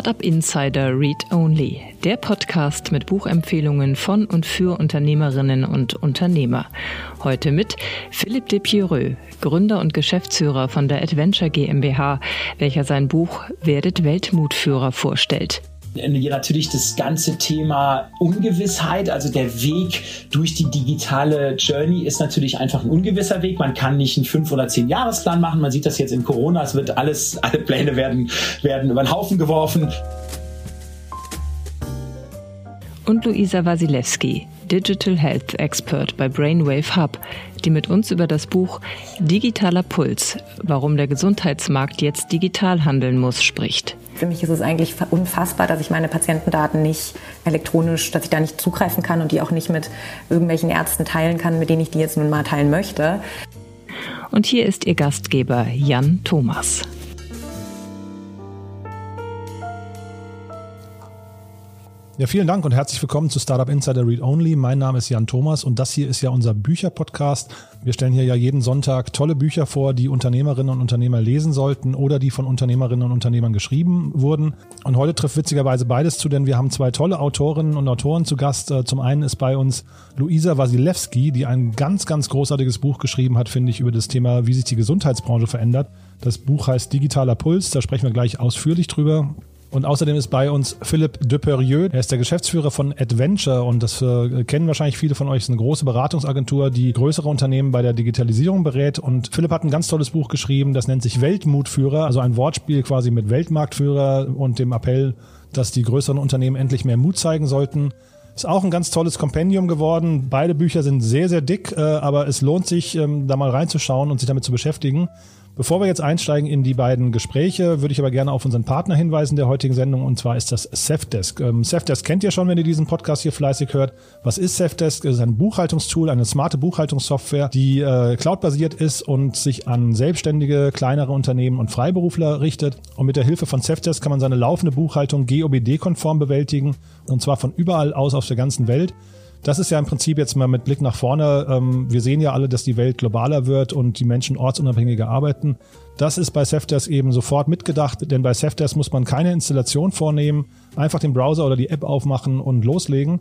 Startup Insider Read Only, der Podcast mit Buchempfehlungen von und für Unternehmerinnen und Unternehmer. Heute mit Philipp de Pierreux, Gründer und Geschäftsführer von der Adventure GmbH, welcher sein Buch Werdet Weltmutführer vorstellt natürlich das ganze Thema Ungewissheit, also der Weg durch die digitale Journey ist natürlich einfach ein ungewisser Weg. Man kann nicht einen fünf oder zehn Jahresplan machen. Man sieht das jetzt in Corona. Es wird alles, alle Pläne werden, werden über den Haufen geworfen. Und Luisa Wasilewski, Digital Health Expert bei Brainwave Hub, die mit uns über das Buch Digitaler Puls, warum der Gesundheitsmarkt jetzt digital handeln muss, spricht. Für mich ist es eigentlich unfassbar, dass ich meine Patientendaten nicht elektronisch, dass ich da nicht zugreifen kann und die auch nicht mit irgendwelchen Ärzten teilen kann, mit denen ich die jetzt nun mal teilen möchte. Und hier ist Ihr Gastgeber Jan Thomas. Ja, vielen Dank und herzlich willkommen zu Startup Insider Read Only. Mein Name ist Jan Thomas und das hier ist ja unser Bücherpodcast. Wir stellen hier ja jeden Sonntag tolle Bücher vor, die Unternehmerinnen und Unternehmer lesen sollten oder die von Unternehmerinnen und Unternehmern geschrieben wurden. Und heute trifft witzigerweise beides zu, denn wir haben zwei tolle Autorinnen und Autoren zu Gast. Äh, zum einen ist bei uns Luisa Wasilewski, die ein ganz, ganz großartiges Buch geschrieben hat, finde ich, über das Thema, wie sich die Gesundheitsbranche verändert. Das Buch heißt Digitaler Puls, da sprechen wir gleich ausführlich drüber. Und außerdem ist bei uns Philipp Deperieux. Er ist der Geschäftsführer von Adventure und das äh, kennen wahrscheinlich viele von euch. Das ist eine große Beratungsagentur, die größere Unternehmen bei der Digitalisierung berät. Und Philipp hat ein ganz tolles Buch geschrieben, das nennt sich Weltmutführer, also ein Wortspiel quasi mit Weltmarktführer und dem Appell, dass die größeren Unternehmen endlich mehr Mut zeigen sollten. Ist auch ein ganz tolles Kompendium geworden. Beide Bücher sind sehr, sehr dick, äh, aber es lohnt sich, ähm, da mal reinzuschauen und sich damit zu beschäftigen. Bevor wir jetzt einsteigen in die beiden Gespräche, würde ich aber gerne auf unseren Partner hinweisen der heutigen Sendung und zwar ist das Safdesk. Ähm, Safdesk kennt ihr schon, wenn ihr diesen Podcast hier fleißig hört. Was ist Safdesk? Es ist ein Buchhaltungstool, eine smarte Buchhaltungssoftware, die äh, cloudbasiert ist und sich an selbstständige, kleinere Unternehmen und Freiberufler richtet. Und mit der Hilfe von Safdesk kann man seine laufende Buchhaltung GOBD-konform bewältigen und zwar von überall aus auf der ganzen Welt. Das ist ja im Prinzip jetzt mal mit Blick nach vorne. Ähm, wir sehen ja alle, dass die Welt globaler wird und die Menschen ortsunabhängiger arbeiten. Das ist bei Safdesk eben sofort mitgedacht, denn bei Safdesk muss man keine Installation vornehmen, einfach den Browser oder die App aufmachen und loslegen.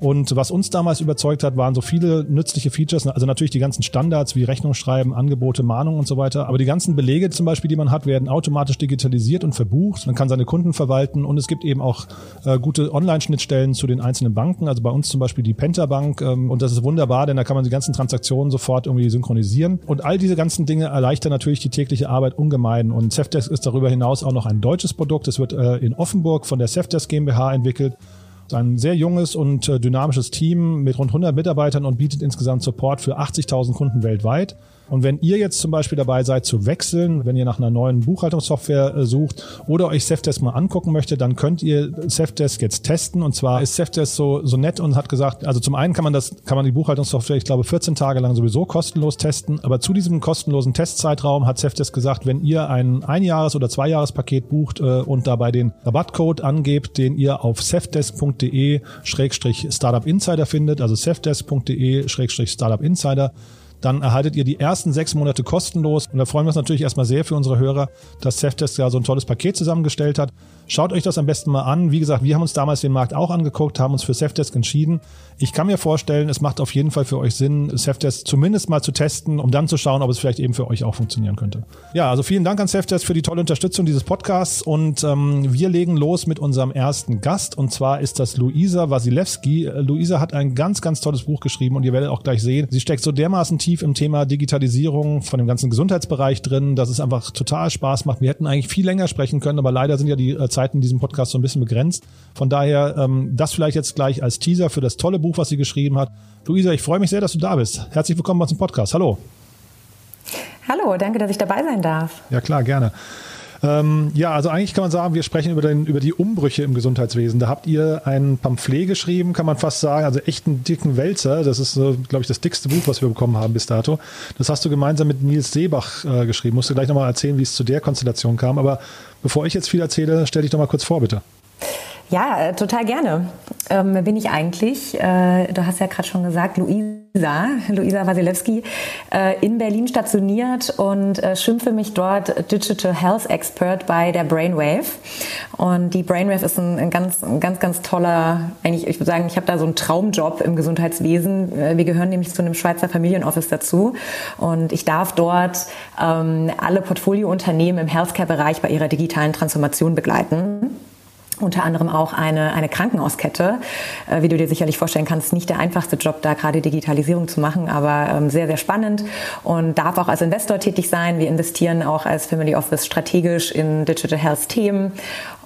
Und was uns damals überzeugt hat, waren so viele nützliche Features, also natürlich die ganzen Standards wie Rechnung schreiben, Angebote, Mahnungen und so weiter. Aber die ganzen Belege zum Beispiel, die man hat, werden automatisch digitalisiert und verbucht. Man kann seine Kunden verwalten und es gibt eben auch äh, gute Online-Schnittstellen zu den einzelnen Banken. Also bei uns zum Beispiel die Penta Bank. Ähm, und das ist wunderbar, denn da kann man die ganzen Transaktionen sofort irgendwie synchronisieren. Und all diese ganzen Dinge erleichtern natürlich die tägliche Arbeit ungemein. Und Safdesk ist darüber hinaus auch noch ein deutsches Produkt. Es wird äh, in Offenburg von der Safdesk GmbH entwickelt ein sehr junges und äh, dynamisches Team mit rund 100 Mitarbeitern und bietet insgesamt Support für 80.000 Kunden weltweit. Und wenn ihr jetzt zum Beispiel dabei seid zu wechseln, wenn ihr nach einer neuen Buchhaltungssoftware äh, sucht oder euch Safdesk mal angucken möchtet, dann könnt ihr Safdesk jetzt testen. Und zwar ist Safdesk so, so nett und hat gesagt, also zum einen kann man das, kann man die Buchhaltungssoftware, ich glaube, 14 Tage lang sowieso kostenlos testen. Aber zu diesem kostenlosen Testzeitraum hat Safdesk gesagt, wenn ihr ein Einjahres- oder Zweijahrespaket bucht äh, und dabei den Rabattcode angebt, den ihr auf safdesk.de-startup insider findet, also safdesk.de-startup insider, dann erhaltet ihr die ersten sechs Monate kostenlos. Und da freuen wir uns natürlich erstmal sehr für unsere Hörer, dass Safdesk ja so ein tolles Paket zusammengestellt hat. Schaut euch das am besten mal an. Wie gesagt, wir haben uns damals den Markt auch angeguckt, haben uns für Safdesk entschieden. Ich kann mir vorstellen, es macht auf jeden Fall für euch Sinn, Safdesk zumindest mal zu testen, um dann zu schauen, ob es vielleicht eben für euch auch funktionieren könnte. Ja, also vielen Dank an Safdesk für die tolle Unterstützung dieses Podcasts und ähm, wir legen los mit unserem ersten Gast und zwar ist das Luisa Wasilewski. Luisa hat ein ganz, ganz tolles Buch geschrieben und ihr werdet auch gleich sehen, sie steckt so dermaßen tief im Thema Digitalisierung von dem ganzen Gesundheitsbereich drin, dass es einfach total Spaß macht. Wir hätten eigentlich viel länger sprechen können, aber leider sind ja die äh, Zeiten in diesem Podcast so ein bisschen begrenzt. Von daher ähm, das vielleicht jetzt gleich als Teaser für das tolle Buch, was sie geschrieben hat. Luisa, ich freue mich sehr, dass du da bist. Herzlich willkommen bei uns im Podcast. Hallo. Hallo, danke, dass ich dabei sein darf. Ja, klar, gerne. Ähm, ja, also eigentlich kann man sagen, wir sprechen über, den, über die Umbrüche im Gesundheitswesen. Da habt ihr ein Pamphlet geschrieben, kann man fast sagen, also echt einen dicken Wälzer. Das ist, äh, glaube ich, das dickste Buch, was wir bekommen haben bis dato. Das hast du gemeinsam mit Nils Seebach äh, geschrieben. Musst du gleich nochmal erzählen, wie es zu der Konstellation kam. Aber bevor ich jetzt viel erzähle, stell dich doch mal kurz vor, bitte. Ja, äh, total gerne. Ähm, wer bin ich eigentlich? Äh, du hast ja gerade schon gesagt, Luisa, Luisa Wasilewski, äh, in Berlin stationiert und äh, schimpfe mich dort Digital Health Expert bei der Brainwave. Und die Brainwave ist ein, ein ganz, ein ganz, ganz toller, eigentlich, ich würde sagen, ich habe da so einen Traumjob im Gesundheitswesen. Äh, wir gehören nämlich zu einem Schweizer Familienoffice dazu. Und ich darf dort ähm, alle Portfoliounternehmen im Healthcare-Bereich bei ihrer digitalen Transformation begleiten unter anderem auch eine, eine Krankenhauskette. Äh, wie du dir sicherlich vorstellen kannst, nicht der einfachste Job, da gerade Digitalisierung zu machen, aber ähm, sehr, sehr spannend und darf auch als Investor tätig sein. Wir investieren auch als Family Office strategisch in Digital Health Themen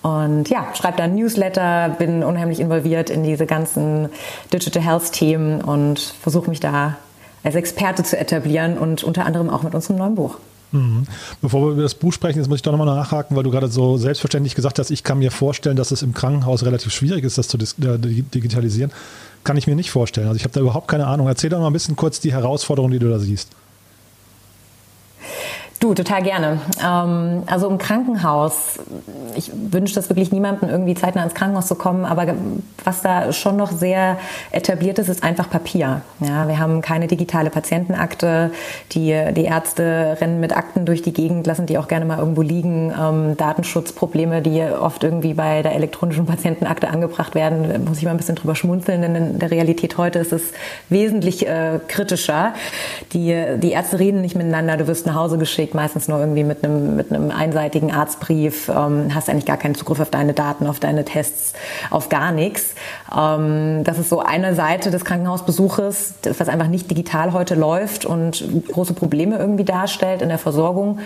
und ja, schreibe dann Newsletter, bin unheimlich involviert in diese ganzen Digital Health Themen und versuche mich da als Experte zu etablieren und unter anderem auch mit unserem neuen Buch. Mhm. Bevor wir über das Buch sprechen, jetzt muss ich doch nochmal nachhaken, weil du gerade so selbstverständlich gesagt hast, ich kann mir vorstellen, dass es im Krankenhaus relativ schwierig ist, das zu äh, digitalisieren. Kann ich mir nicht vorstellen. Also ich habe da überhaupt keine Ahnung. Erzähl doch mal ein bisschen kurz die Herausforderungen, die du da siehst. Du, total gerne. Ähm, also im Krankenhaus, ich wünsche das wirklich niemandem, irgendwie zeitnah ins Krankenhaus zu kommen, aber was da schon noch sehr etabliert ist, ist einfach Papier. Ja, wir haben keine digitale Patientenakte. Die, die Ärzte rennen mit Akten durch die Gegend, lassen die auch gerne mal irgendwo liegen. Ähm, Datenschutzprobleme, die oft irgendwie bei der elektronischen Patientenakte angebracht werden, muss ich mal ein bisschen drüber schmunzeln, denn in der Realität heute ist es wesentlich äh, kritischer. Die, die Ärzte reden nicht miteinander, du wirst nach Hause geschickt meistens nur irgendwie mit einem, mit einem einseitigen Arztbrief, ähm, hast eigentlich gar keinen Zugriff auf deine Daten, auf deine Tests, auf gar nichts. Ähm, das ist so eine Seite des Krankenhausbesuches, was einfach nicht digital heute läuft und große Probleme irgendwie darstellt in der Versorgung.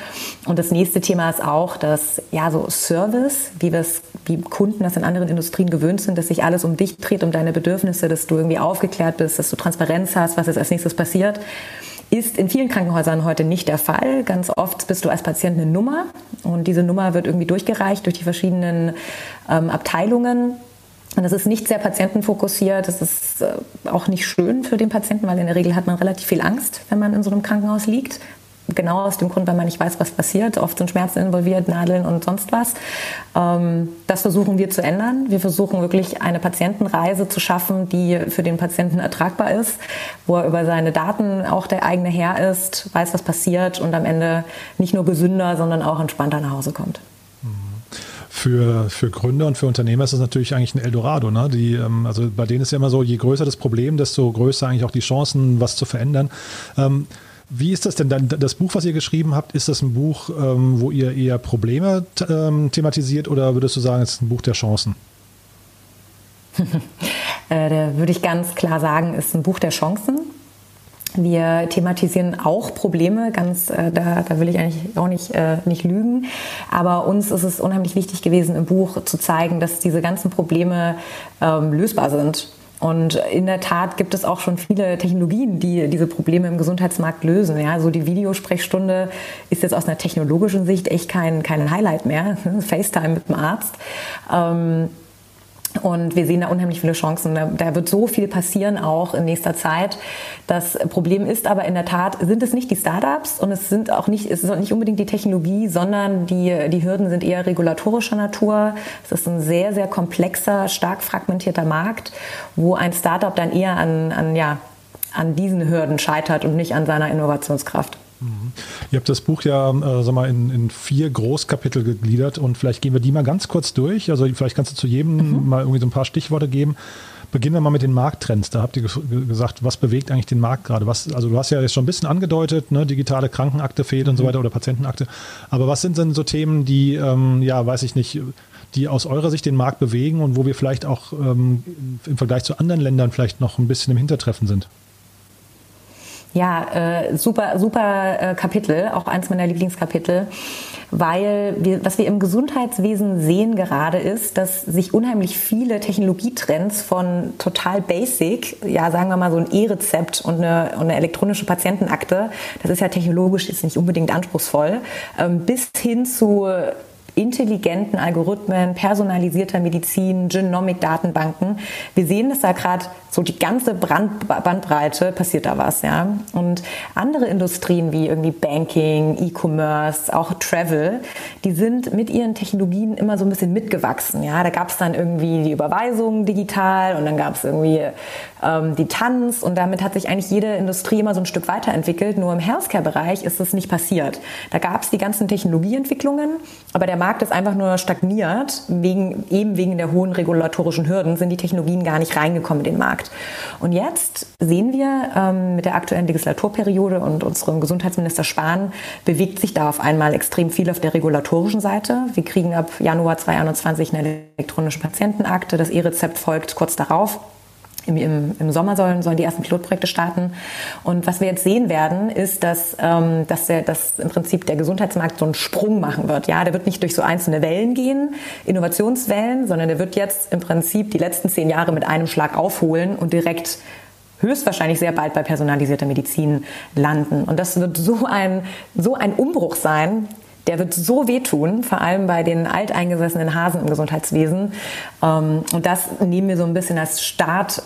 Und das nächste Thema ist auch, dass ja so Service, wie wir es, wie Kunden das in anderen Industrien gewöhnt sind, dass sich alles um dich dreht, um deine Bedürfnisse, dass du irgendwie aufgeklärt bist, dass du Transparenz hast, was jetzt als nächstes passiert ist in vielen Krankenhäusern heute nicht der Fall. Ganz oft bist du als Patient eine Nummer und diese Nummer wird irgendwie durchgereicht durch die verschiedenen ähm, Abteilungen. Und das ist nicht sehr patientenfokussiert. Das ist äh, auch nicht schön für den Patienten, weil in der Regel hat man relativ viel Angst, wenn man in so einem Krankenhaus liegt genau aus dem Grund, weil man nicht weiß, was passiert. Oft sind Schmerzen involviert, Nadeln und sonst was. Ähm, das versuchen wir zu ändern. Wir versuchen wirklich eine Patientenreise zu schaffen, die für den Patienten ertragbar ist, wo er über seine Daten auch der eigene Herr ist, weiß, was passiert und am Ende nicht nur gesünder, sondern auch entspannter nach Hause kommt für, für Gründer und für Unternehmer ist das natürlich eigentlich ein Eldorado. Ne? Die, ähm, also bei denen ist ja immer so, je größer das Problem, desto größer eigentlich auch die Chancen, was zu verändern. Wie ist das denn dann? Das Buch, was ihr geschrieben habt, ist das ein Buch, ähm, wo ihr eher Probleme ähm, thematisiert oder würdest du sagen, es ist ein Buch der Chancen? äh, da würde ich ganz klar sagen, es ist ein Buch der Chancen. Wir thematisieren auch Probleme, ganz äh, da, da will ich eigentlich auch nicht, äh, nicht lügen. Aber uns ist es unheimlich wichtig gewesen, im Buch zu zeigen, dass diese ganzen Probleme ähm, lösbar sind und in der Tat gibt es auch schon viele Technologien, die diese Probleme im Gesundheitsmarkt lösen. Ja, so die Videosprechstunde ist jetzt aus einer technologischen Sicht echt kein, kein Highlight mehr. FaceTime mit dem Arzt. Ähm, und wir sehen da unheimlich viele Chancen. Da, wird so viel passieren auch in nächster Zeit. Das Problem ist aber in der Tat, sind es nicht die Startups und es sind auch nicht, es ist nicht unbedingt die Technologie, sondern die, die Hürden sind eher regulatorischer Natur. Es ist ein sehr, sehr komplexer, stark fragmentierter Markt, wo ein Startup dann eher an, an, ja, an diesen Hürden scheitert und nicht an seiner Innovationskraft. Mhm. Ihr habt das Buch ja äh, sag mal, in, in, vier Großkapitel gegliedert und vielleicht gehen wir die mal ganz kurz durch. Also vielleicht kannst du zu jedem mhm. mal irgendwie so ein paar Stichworte geben. Beginnen wir mal mit den Markttrends. Da habt ihr gesagt, was bewegt eigentlich den Markt gerade? Was, also du hast ja jetzt schon ein bisschen angedeutet, ne, digitale Krankenakte fehlt mhm. und so mhm. weiter oder Patientenakte. Aber was sind denn so Themen, die, ähm, ja, weiß ich nicht, die aus eurer Sicht den Markt bewegen und wo wir vielleicht auch ähm, im Vergleich zu anderen Ländern vielleicht noch ein bisschen im Hintertreffen sind? Ja, äh, super, super äh, Kapitel, auch eins meiner Lieblingskapitel, weil wir, was wir im Gesundheitswesen sehen gerade ist, dass sich unheimlich viele Technologietrends von total basic, ja, sagen wir mal so ein E-Rezept und eine, und eine elektronische Patientenakte, das ist ja technologisch jetzt nicht unbedingt anspruchsvoll, ähm, bis hin zu intelligenten Algorithmen, personalisierter Medizin, Genomic-Datenbanken. Wir sehen, dass da gerade so die ganze Brand Bandbreite passiert da was, ja. Und andere Industrien wie irgendwie Banking, E-Commerce, auch Travel, die sind mit ihren Technologien immer so ein bisschen mitgewachsen, ja. Da gab es dann irgendwie die Überweisung digital und dann gab es irgendwie ähm, die Tanz und damit hat sich eigentlich jede Industrie immer so ein Stück weiterentwickelt. Nur im Healthcare-Bereich ist das nicht passiert. Da gab es die ganzen Technologieentwicklungen, aber der Markt ist einfach nur stagniert, wegen, eben wegen der hohen regulatorischen Hürden sind die Technologien gar nicht reingekommen in den Markt. Und jetzt sehen wir ähm, mit der aktuellen Legislaturperiode und unserem Gesundheitsminister Spahn bewegt sich da auf einmal extrem viel auf der regulatorischen Seite. Wir kriegen ab Januar 2021 eine elektronische Patientenakte. Das E-Rezept folgt kurz darauf. Im, im, Im, Sommer sollen, sollen die ersten Pilotprojekte starten. Und was wir jetzt sehen werden, ist, dass, ähm, dass, der, dass im Prinzip der Gesundheitsmarkt so einen Sprung machen wird. Ja, der wird nicht durch so einzelne Wellen gehen, Innovationswellen, sondern der wird jetzt im Prinzip die letzten zehn Jahre mit einem Schlag aufholen und direkt höchstwahrscheinlich sehr bald bei personalisierter Medizin landen. Und das wird so ein, so ein Umbruch sein, der wird so wehtun, vor allem bei den alteingesessenen Hasen im Gesundheitswesen. Ähm, und das nehmen wir so ein bisschen als Start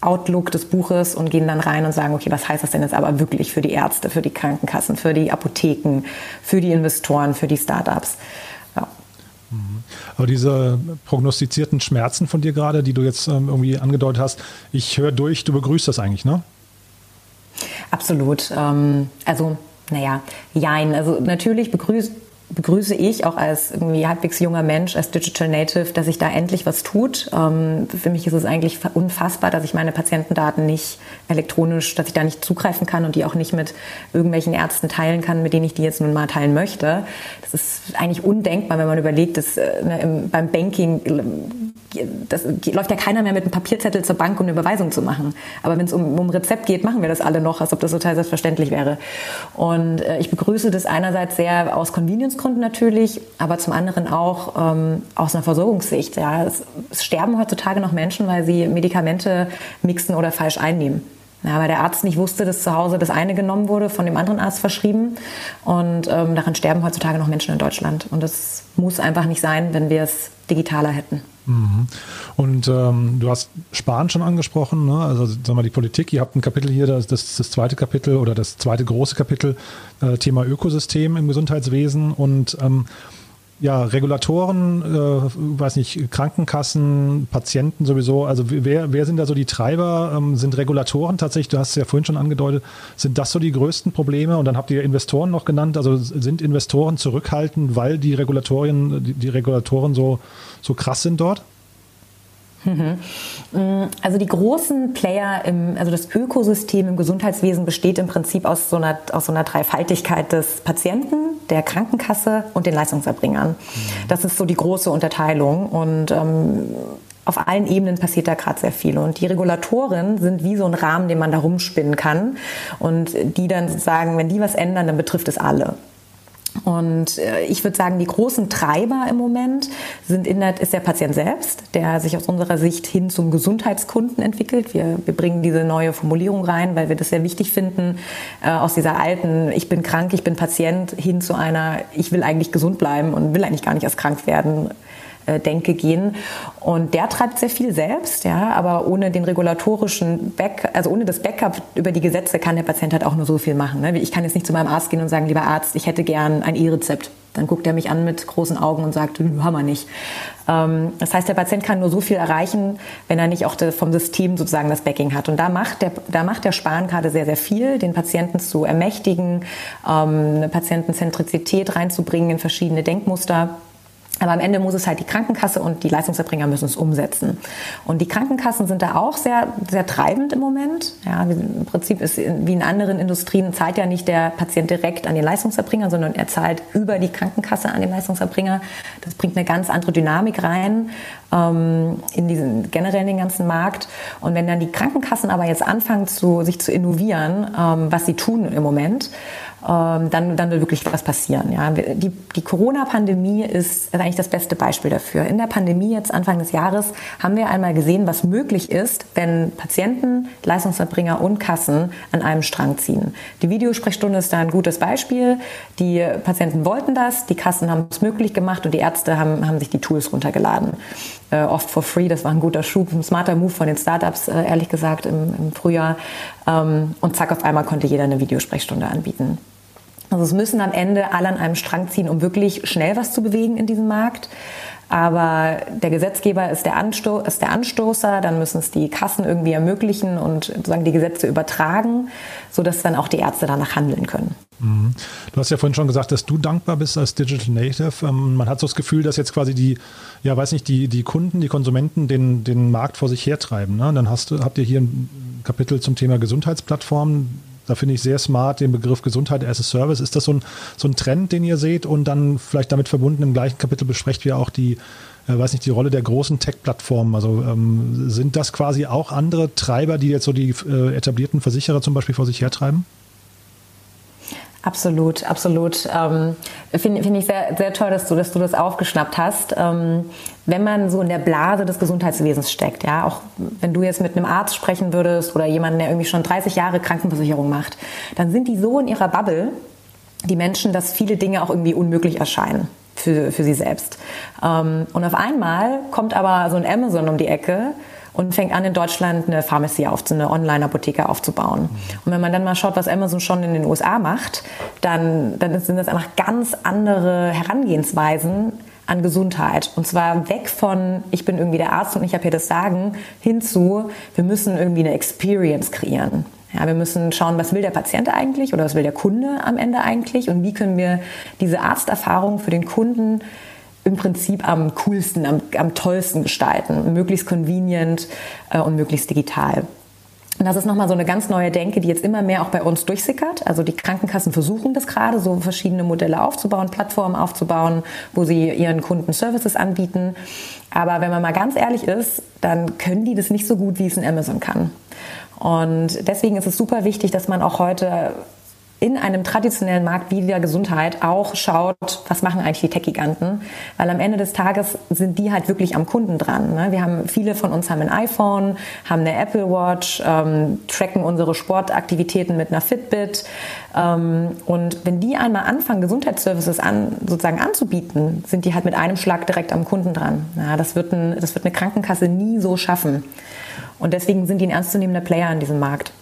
Outlook des Buches und gehen dann rein und sagen, okay, was heißt das denn jetzt aber wirklich für die Ärzte, für die Krankenkassen, für die Apotheken, für die Investoren, für die Startups. Ja. Mhm. Aber diese prognostizierten Schmerzen von dir gerade, die du jetzt ähm, irgendwie angedeutet hast, ich höre durch, du begrüßt das eigentlich, ne? Absolut. Ähm, also, naja, jein. Also natürlich begrüßt begrüße ich auch als irgendwie halbwegs junger Mensch, als Digital Native, dass sich da endlich was tut. Ähm, für mich ist es eigentlich unfassbar, dass ich meine Patientendaten nicht elektronisch, dass ich da nicht zugreifen kann und die auch nicht mit irgendwelchen Ärzten teilen kann, mit denen ich die jetzt nun mal teilen möchte. Das ist eigentlich undenkbar, wenn man überlegt, dass äh, ne, im, beim Banking das läuft ja keiner mehr mit einem Papierzettel zur Bank, um eine Überweisung zu machen. Aber wenn es um, um Rezept geht, machen wir das alle noch, als ob das total selbstverständlich wäre. Und äh, ich begrüße das einerseits sehr aus Convenience-Gründen natürlich, aber zum anderen auch ähm, aus einer Versorgungssicht. Ja. Es, es sterben heutzutage noch Menschen, weil sie Medikamente mixen oder falsch einnehmen. Ja, weil der Arzt nicht wusste, dass zu Hause das eine genommen wurde, von dem anderen Arzt verschrieben. Und ähm, daran sterben heutzutage noch Menschen in Deutschland. Und das muss einfach nicht sein, wenn wir es digitaler hätten. Mhm. Und ähm, du hast Spahn schon angesprochen, ne? also sagen wir die Politik. Ihr habt ein Kapitel hier, das, das, das zweite Kapitel oder das zweite große Kapitel, äh, Thema Ökosystem im Gesundheitswesen und ähm, ja, Regulatoren, äh, weiß nicht, Krankenkassen, Patienten sowieso. Also wer, wer sind da so die Treiber? Ähm, sind Regulatoren tatsächlich, du hast es ja vorhin schon angedeutet, sind das so die größten Probleme? Und dann habt ihr Investoren noch genannt. Also sind Investoren zurückhaltend, weil die Regulatorien, die, die Regulatoren so, so krass sind dort? Mhm. Also die großen Player, im, also das Ökosystem im Gesundheitswesen besteht im Prinzip aus so einer, aus so einer Dreifaltigkeit des Patienten, der Krankenkasse und den Leistungserbringern. Mhm. Das ist so die große Unterteilung und ähm, auf allen Ebenen passiert da gerade sehr viel. Und die Regulatoren sind wie so ein Rahmen, den man da rumspinnen kann. Und die dann sagen, wenn die was ändern, dann betrifft es alle. Und äh, ich würde sagen, die großen Treiber im Moment sind in der, ist der Patient selbst, der sich aus unserer Sicht hin zum Gesundheitskunden entwickelt. Wir, wir bringen diese neue Formulierung rein, weil wir das sehr wichtig finden, äh, aus dieser alten, ich bin krank, ich bin Patient, hin zu einer, ich will eigentlich gesund bleiben und will eigentlich gar nicht erst krank werden denke, gehen. Und der treibt sehr viel selbst, ja, aber ohne den regulatorischen Back, also ohne das Backup über die Gesetze kann der Patient halt auch nur so viel machen. Ne? Ich kann jetzt nicht zu meinem Arzt gehen und sagen, lieber Arzt, ich hätte gern ein E-Rezept. Dann guckt er mich an mit großen Augen und sagt, haben wir nicht. Ähm, das heißt, der Patient kann nur so viel erreichen, wenn er nicht auch vom System sozusagen das Backing hat. Und da macht der, da macht der Spahn gerade sehr, sehr viel, den Patienten zu ermächtigen, ähm, eine Patientenzentrizität reinzubringen in verschiedene Denkmuster. Aber am Ende muss es halt die Krankenkasse und die Leistungserbringer müssen es umsetzen. Und die Krankenkassen sind da auch sehr, sehr treibend im Moment. Ja, Im Prinzip ist wie in anderen Industrien zahlt ja nicht der Patient direkt an den Leistungserbringer, sondern er zahlt über die Krankenkasse an den Leistungserbringer. Das bringt eine ganz andere Dynamik rein ähm, in diesen generell in den ganzen Markt. Und wenn dann die Krankenkassen aber jetzt anfangen, zu, sich zu innovieren, ähm, was sie tun im Moment, dann, dann wird wirklich was passieren. Ja. Die, die Corona-Pandemie ist eigentlich das beste Beispiel dafür. In der Pandemie jetzt Anfang des Jahres haben wir einmal gesehen, was möglich ist, wenn Patienten, Leistungserbringer und Kassen an einem Strang ziehen. Die Videosprechstunde ist da ein gutes Beispiel. Die Patienten wollten das, die Kassen haben es möglich gemacht und die Ärzte haben, haben sich die Tools runtergeladen. Äh, oft for free, das war ein guter Schub, ein smarter Move von den Startups, äh, ehrlich gesagt, im, im Frühjahr. Ähm, und zack, auf einmal konnte jeder eine Videosprechstunde anbieten. Also es müssen am Ende alle an einem Strang ziehen, um wirklich schnell was zu bewegen in diesem Markt. Aber der Gesetzgeber ist der, Ansto ist der Anstoßer, dann müssen es die Kassen irgendwie ermöglichen und sozusagen die Gesetze übertragen, sodass dann auch die Ärzte danach handeln können. Mhm. Du hast ja vorhin schon gesagt, dass du dankbar bist als Digital Native. Ähm, man hat so das Gefühl, dass jetzt quasi die, ja, weiß nicht, die, die Kunden, die Konsumenten den, den Markt vor sich hertreiben. Ne? Dann hast habt ihr hier ein Kapitel zum Thema Gesundheitsplattformen da finde ich sehr smart den Begriff Gesundheit as a Service. Ist das so ein, so ein Trend, den ihr seht und dann vielleicht damit verbunden im gleichen Kapitel besprecht ihr auch die, äh, weiß nicht, die Rolle der großen Tech-Plattformen. Also ähm, sind das quasi auch andere Treiber, die jetzt so die äh, etablierten Versicherer zum Beispiel vor sich hertreiben? Absolut, absolut. Ähm, Finde find ich sehr, sehr toll, dass du, dass du das aufgeschnappt hast. Ähm, wenn man so in der Blase des Gesundheitswesens steckt, ja, auch wenn du jetzt mit einem Arzt sprechen würdest oder jemanden, der irgendwie schon 30 Jahre Krankenversicherung macht, dann sind die so in ihrer Bubble, die Menschen, dass viele Dinge auch irgendwie unmöglich erscheinen für, für sie selbst. Ähm, und auf einmal kommt aber so ein Amazon um die Ecke und fängt an, in Deutschland eine Pharmacy auf, eine Online-Apotheke aufzubauen. Und wenn man dann mal schaut, was Amazon schon in den USA macht, dann, dann sind das einfach ganz andere Herangehensweisen an Gesundheit. Und zwar weg von, ich bin irgendwie der Arzt und ich habe hier das Sagen, hinzu, wir müssen irgendwie eine Experience kreieren. Ja, wir müssen schauen, was will der Patient eigentlich oder was will der Kunde am Ende eigentlich und wie können wir diese Arzterfahrung für den Kunden im Prinzip am coolsten, am, am tollsten gestalten, möglichst convenient äh, und möglichst digital. Und das ist nochmal so eine ganz neue Denke, die jetzt immer mehr auch bei uns durchsickert. Also die Krankenkassen versuchen das gerade, so verschiedene Modelle aufzubauen, Plattformen aufzubauen, wo sie ihren Kunden Services anbieten. Aber wenn man mal ganz ehrlich ist, dann können die das nicht so gut, wie es ein Amazon kann. Und deswegen ist es super wichtig, dass man auch heute in einem traditionellen Markt wie der Gesundheit auch schaut, was machen eigentlich die Tech-Giganten, weil am Ende des Tages sind die halt wirklich am Kunden dran. Ne? Wir haben viele von uns haben ein iPhone, haben eine Apple Watch, ähm, tracken unsere Sportaktivitäten mit einer Fitbit ähm, und wenn die einmal anfangen Gesundheitsservices an sozusagen anzubieten, sind die halt mit einem Schlag direkt am Kunden dran. Ja, das wird ein, das wird eine Krankenkasse nie so schaffen und deswegen sind die ein ernstzunehmender Player in diesem Markt.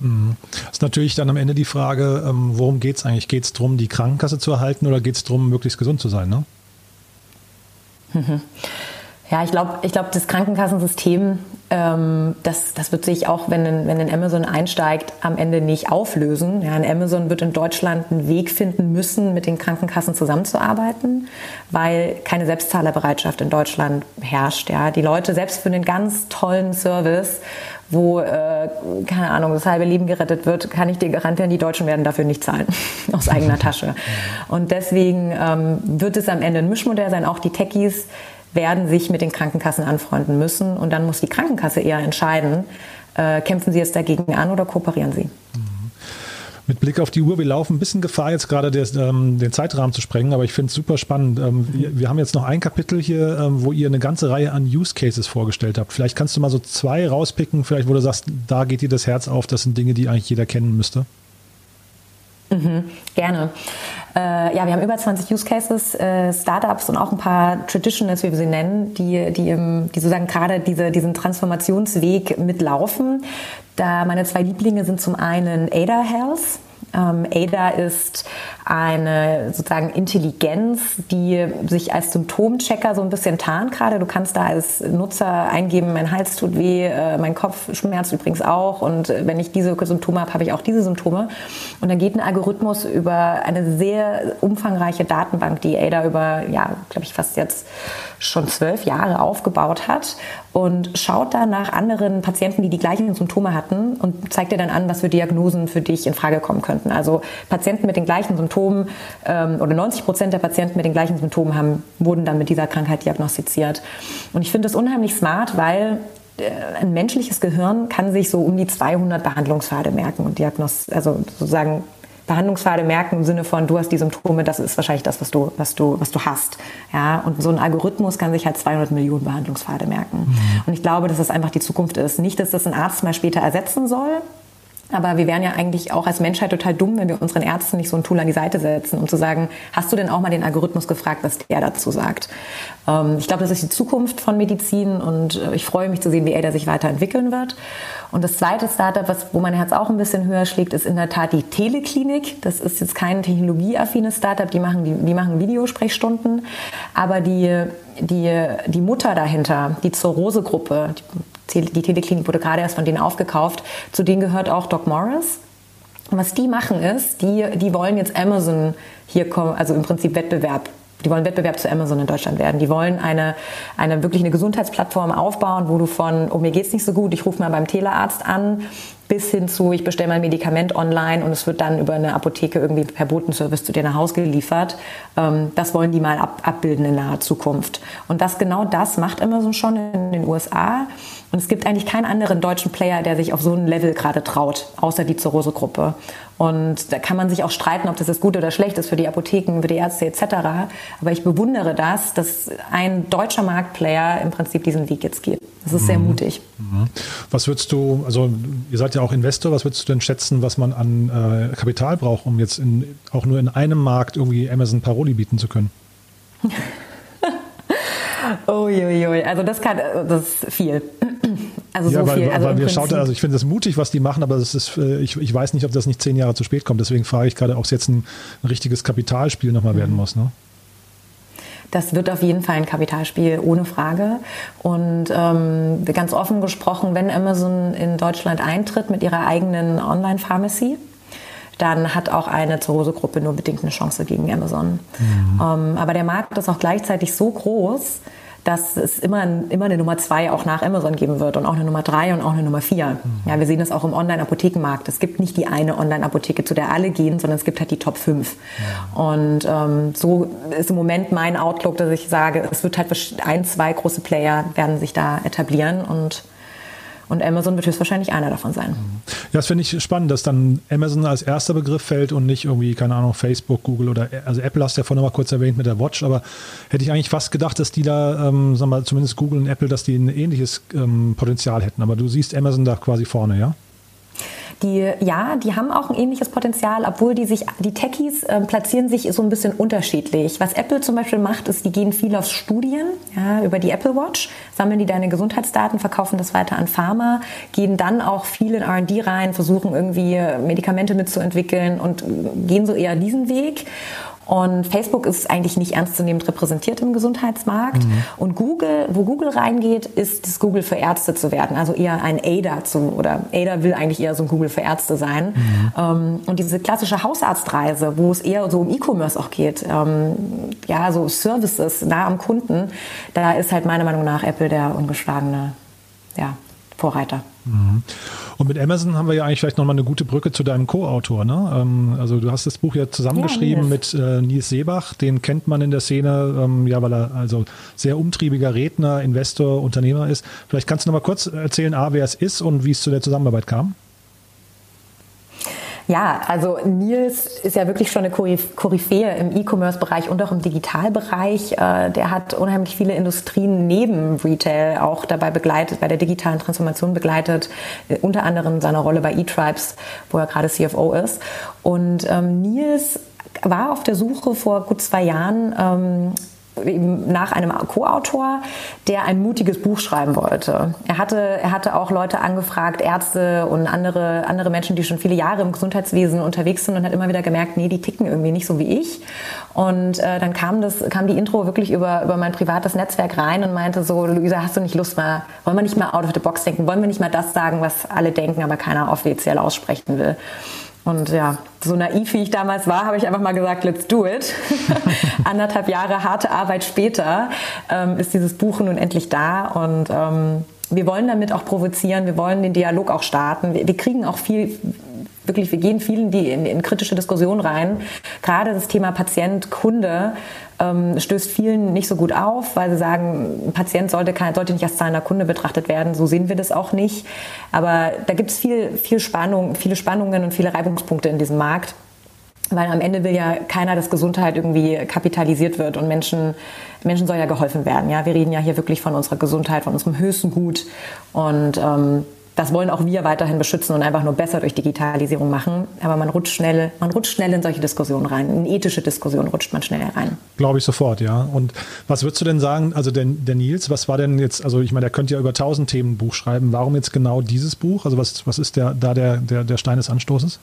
Mhm. Ist natürlich dann am Ende die Frage, ähm, worum geht es eigentlich? Geht es darum, die Krankenkasse zu erhalten oder geht es darum, möglichst gesund zu sein? Ne? Mhm. Ja, ich glaube, ich glaub, das Krankenkassensystem, ähm, das, das wird sich auch, wenn ein, wenn Amazon einsteigt, am Ende nicht auflösen. Ja, ein Amazon wird in Deutschland einen Weg finden müssen, mit den Krankenkassen zusammenzuarbeiten, weil keine Selbstzahlerbereitschaft in Deutschland herrscht. Ja, die Leute selbst für einen ganz tollen Service wo, äh, keine Ahnung, das halbe Leben gerettet wird, kann ich dir garantieren, die Deutschen werden dafür nicht zahlen, aus eigener Tasche. Und deswegen ähm, wird es am Ende ein Mischmodell sein. Auch die Techies werden sich mit den Krankenkassen anfreunden müssen. Und dann muss die Krankenkasse eher entscheiden, äh, kämpfen sie jetzt dagegen an oder kooperieren sie. Mhm. Mit Blick auf die Uhr, wir laufen ein bisschen Gefahr, jetzt gerade des, ähm, den Zeitrahmen zu sprengen, aber ich finde es super spannend. Ähm, wir, wir, haben jetzt noch ein Kapitel hier, ähm, wo ihr eine ganze Reihe an Use Cases vorgestellt habt. Vielleicht kannst du mal so zwei rauspicken, vielleicht wo du sagst, da geht dir das Herz auf, das sind Dinge, die eigentlich jeder kennen müsste. Mhm, gerne. Äh, ja, wir haben über 20 Use Cases, äh, Startups und auch ein paar Traditionals, wie wir sie nennen, die, die, im, die sozusagen gerade diese, diesen Transformationsweg mitlaufen. Da meine zwei Lieblinge sind zum einen Ada Health. Ähm, ADA ist eine sozusagen Intelligenz, die sich als Symptomchecker so ein bisschen tarnt gerade. Du kannst da als Nutzer eingeben, mein Hals tut weh, äh, mein Kopf schmerzt übrigens auch und wenn ich diese Symptome habe, habe ich auch diese Symptome. Und dann geht ein Algorithmus über eine sehr umfangreiche Datenbank, die ADA über, ja, glaube ich, fast jetzt schon zwölf Jahre aufgebaut hat und schaut da nach anderen Patienten, die die gleichen Symptome hatten und zeigt dir dann an, was für Diagnosen für dich in Frage kommen könnten. Also Patienten mit den gleichen Symptomen ähm, oder 90 Prozent der Patienten mit den gleichen Symptomen haben, wurden dann mit dieser Krankheit diagnostiziert. Und ich finde das unheimlich smart, weil äh, ein menschliches Gehirn kann sich so um die 200 Behandlungspfade merken und Diagnos also sozusagen Behandlungspfade merken im Sinne von, du hast die Symptome, das ist wahrscheinlich das, was du, was du, was du hast. Ja, und so ein Algorithmus kann sich halt 200 Millionen Behandlungspfade merken. Mhm. Und ich glaube, dass das einfach die Zukunft ist. Nicht, dass das ein Arzt mal später ersetzen soll, aber wir wären ja eigentlich auch als Menschheit total dumm, wenn wir unseren Ärzten nicht so ein Tool an die Seite setzen, um zu sagen, hast du denn auch mal den Algorithmus gefragt, was der dazu sagt? Ähm, ich glaube, das ist die Zukunft von Medizin und äh, ich freue mich zu sehen, wie er sich weiterentwickeln wird. Und das zweite Startup, was, wo mein Herz auch ein bisschen höher schlägt, ist in der Tat die Teleklinik. Das ist jetzt kein technologieaffines Startup, die machen, die, die machen Videosprechstunden. Aber die, die, die Mutter dahinter, die Zurose-Gruppe, die Teleklinik erst von denen aufgekauft. Zu denen gehört auch Doc Morris. Und was die machen ist, die, die wollen jetzt Amazon hier kommen, also im Prinzip Wettbewerb die wollen Wettbewerb zu Amazon in Deutschland werden. Die wollen eine, eine wirklich eine Gesundheitsplattform aufbauen, wo du von, oh mir geht's nicht so gut, ich rufe mal beim Telearzt an, bis hin zu, ich bestelle mein Medikament online und es wird dann über eine Apotheke irgendwie per Botenservice zu dir nach Hause geliefert. Ähm, das wollen die mal ab, abbilden in naher Zukunft. Und das genau das macht Amazon schon in den USA. Und es gibt eigentlich keinen anderen deutschen Player, der sich auf so ein Level gerade traut, außer die Zurose-Gruppe. Und da kann man sich auch streiten, ob das jetzt gut oder schlecht ist für die Apotheken, für die Ärzte etc. Aber ich bewundere das, dass ein deutscher Marktplayer im Prinzip diesen Weg jetzt geht. Das ist mhm. sehr mutig. Mhm. Was würdest du, also ihr seid ja auch Investor, was würdest du denn schätzen, was man an äh, Kapital braucht, um jetzt in, auch nur in einem Markt irgendwie Amazon Paroli bieten zu können? Uiuiui, also das kann, das ist viel. Also ja, so weil, viel. Also weil wir schaut, also ich finde es mutig, was die machen, aber das ist, äh, ich, ich weiß nicht, ob das nicht zehn Jahre zu spät kommt. Deswegen frage ich gerade, ob es jetzt ein, ein richtiges Kapitalspiel nochmal mhm. werden muss. Ne? Das wird auf jeden Fall ein Kapitalspiel, ohne Frage. Und ähm, ganz offen gesprochen, wenn Amazon in Deutschland eintritt mit ihrer eigenen Online-Pharmacy, dann hat auch eine Zurose-Gruppe nur bedingt eine Chance gegen Amazon. Mhm. Ähm, aber der Markt ist auch gleichzeitig so groß, dass es immer, immer eine Nummer zwei auch nach Amazon geben wird und auch eine Nummer drei und auch eine Nummer vier. Mhm. Ja, wir sehen das auch im Online-Apothekenmarkt. Es gibt nicht die eine Online-Apotheke, zu der alle gehen, sondern es gibt halt die Top 5. Ja. Und ähm, so ist im Moment mein Outlook, dass ich sage, es wird halt ein, zwei große Player werden sich da etablieren und und Amazon wird höchstwahrscheinlich einer davon sein. Ja, das finde ich spannend, dass dann Amazon als erster Begriff fällt und nicht irgendwie, keine Ahnung, Facebook, Google oder also Apple hast du ja vorhin mal kurz erwähnt mit der Watch, aber hätte ich eigentlich fast gedacht, dass die da, ähm, sagen wir mal, zumindest Google und Apple, dass die ein ähnliches ähm, Potenzial hätten. Aber du siehst Amazon da quasi vorne, ja? Die, ja, die haben auch ein ähnliches Potenzial, obwohl die sich, die Techies äh, platzieren sich so ein bisschen unterschiedlich. Was Apple zum Beispiel macht, ist, die gehen viel auf Studien, ja, über die Apple Watch, sammeln die deine Gesundheitsdaten, verkaufen das weiter an Pharma, gehen dann auch viel in R&D rein, versuchen irgendwie Medikamente mitzuentwickeln und gehen so eher diesen Weg. Und Facebook ist eigentlich nicht ernstzunehmend repräsentiert im Gesundheitsmarkt. Mhm. Und Google, wo Google reingeht, ist das Google für Ärzte zu werden. Also eher ein ADA zu, oder ADA will eigentlich eher so ein Google für Ärzte sein. Mhm. Ähm, und diese klassische Hausarztreise, wo es eher so um E-Commerce auch geht, ähm, ja, so Services nah am Kunden, da ist halt meiner Meinung nach Apple der ungeschlagene, ja, Vorreiter. Mhm. Und mit Amazon haben wir ja eigentlich vielleicht nochmal eine gute Brücke zu deinem Co-Autor. Ne? Ähm, also du hast das Buch ja zusammengeschrieben ja, mit äh, Nils Seebach, den kennt man in der Szene, ähm, ja, weil er also sehr umtriebiger Redner, Investor, Unternehmer ist. Vielleicht kannst du nochmal kurz erzählen, A, wer es ist und wie es zu der Zusammenarbeit kam. Ja, also Nils ist ja wirklich schon eine Koryphäe im E-Commerce-Bereich und auch im Digitalbereich. Äh, der hat unheimlich viele Industrien neben Retail auch dabei begleitet, bei der digitalen Transformation begleitet, äh, unter anderem seine Rolle bei eTribes, wo er gerade CFO ist. Und ähm, Nils war auf der Suche vor gut zwei Jahren ähm, nach einem Co-Autor, der ein mutiges Buch schreiben wollte. Er hatte, er hatte auch Leute angefragt, Ärzte und andere, andere Menschen, die schon viele Jahre im Gesundheitswesen unterwegs sind und hat immer wieder gemerkt, nee, die ticken irgendwie nicht so wie ich. Und äh, dann kam das, kam die Intro wirklich über, über mein privates Netzwerk rein und meinte so, Luisa, hast du nicht Lust mal, wollen wir nicht mal out of the box denken, wollen wir nicht mal das sagen, was alle denken, aber keiner offiziell aussprechen will. Und ja, so naiv wie ich damals war, habe ich einfach mal gesagt, let's do it. Anderthalb Jahre harte Arbeit später ähm, ist dieses Buch nun endlich da und ähm, wir wollen damit auch provozieren, wir wollen den Dialog auch starten. Wir, wir kriegen auch viel wirklich, wir gehen vielen die in, in kritische Diskussionen rein. Gerade das Thema Patient, Kunde ähm, stößt vielen nicht so gut auf, weil sie sagen, ein Patient sollte, kein, sollte nicht als zahlender Kunde betrachtet werden. So sehen wir das auch nicht. Aber da gibt es viel, viel Spannung, viele Spannungen und viele Reibungspunkte in diesem Markt. Weil am Ende will ja keiner, dass Gesundheit irgendwie kapitalisiert wird und Menschen, Menschen soll ja geholfen werden. Ja, wir reden ja hier wirklich von unserer Gesundheit, von unserem höchsten Gut. Und ähm, das wollen auch wir weiterhin beschützen und einfach nur besser durch Digitalisierung machen. Aber man rutscht schnell, man rutscht schnell in solche Diskussionen rein. In ethische Diskussionen rutscht man schnell rein. Glaube ich sofort, ja. Und was würdest du denn sagen, also der, der Nils, was war denn jetzt, also ich meine, der könnte ja über tausend Themen ein Buch schreiben. Warum jetzt genau dieses Buch? Also was, was ist der, da der, der, der Stein des Anstoßes?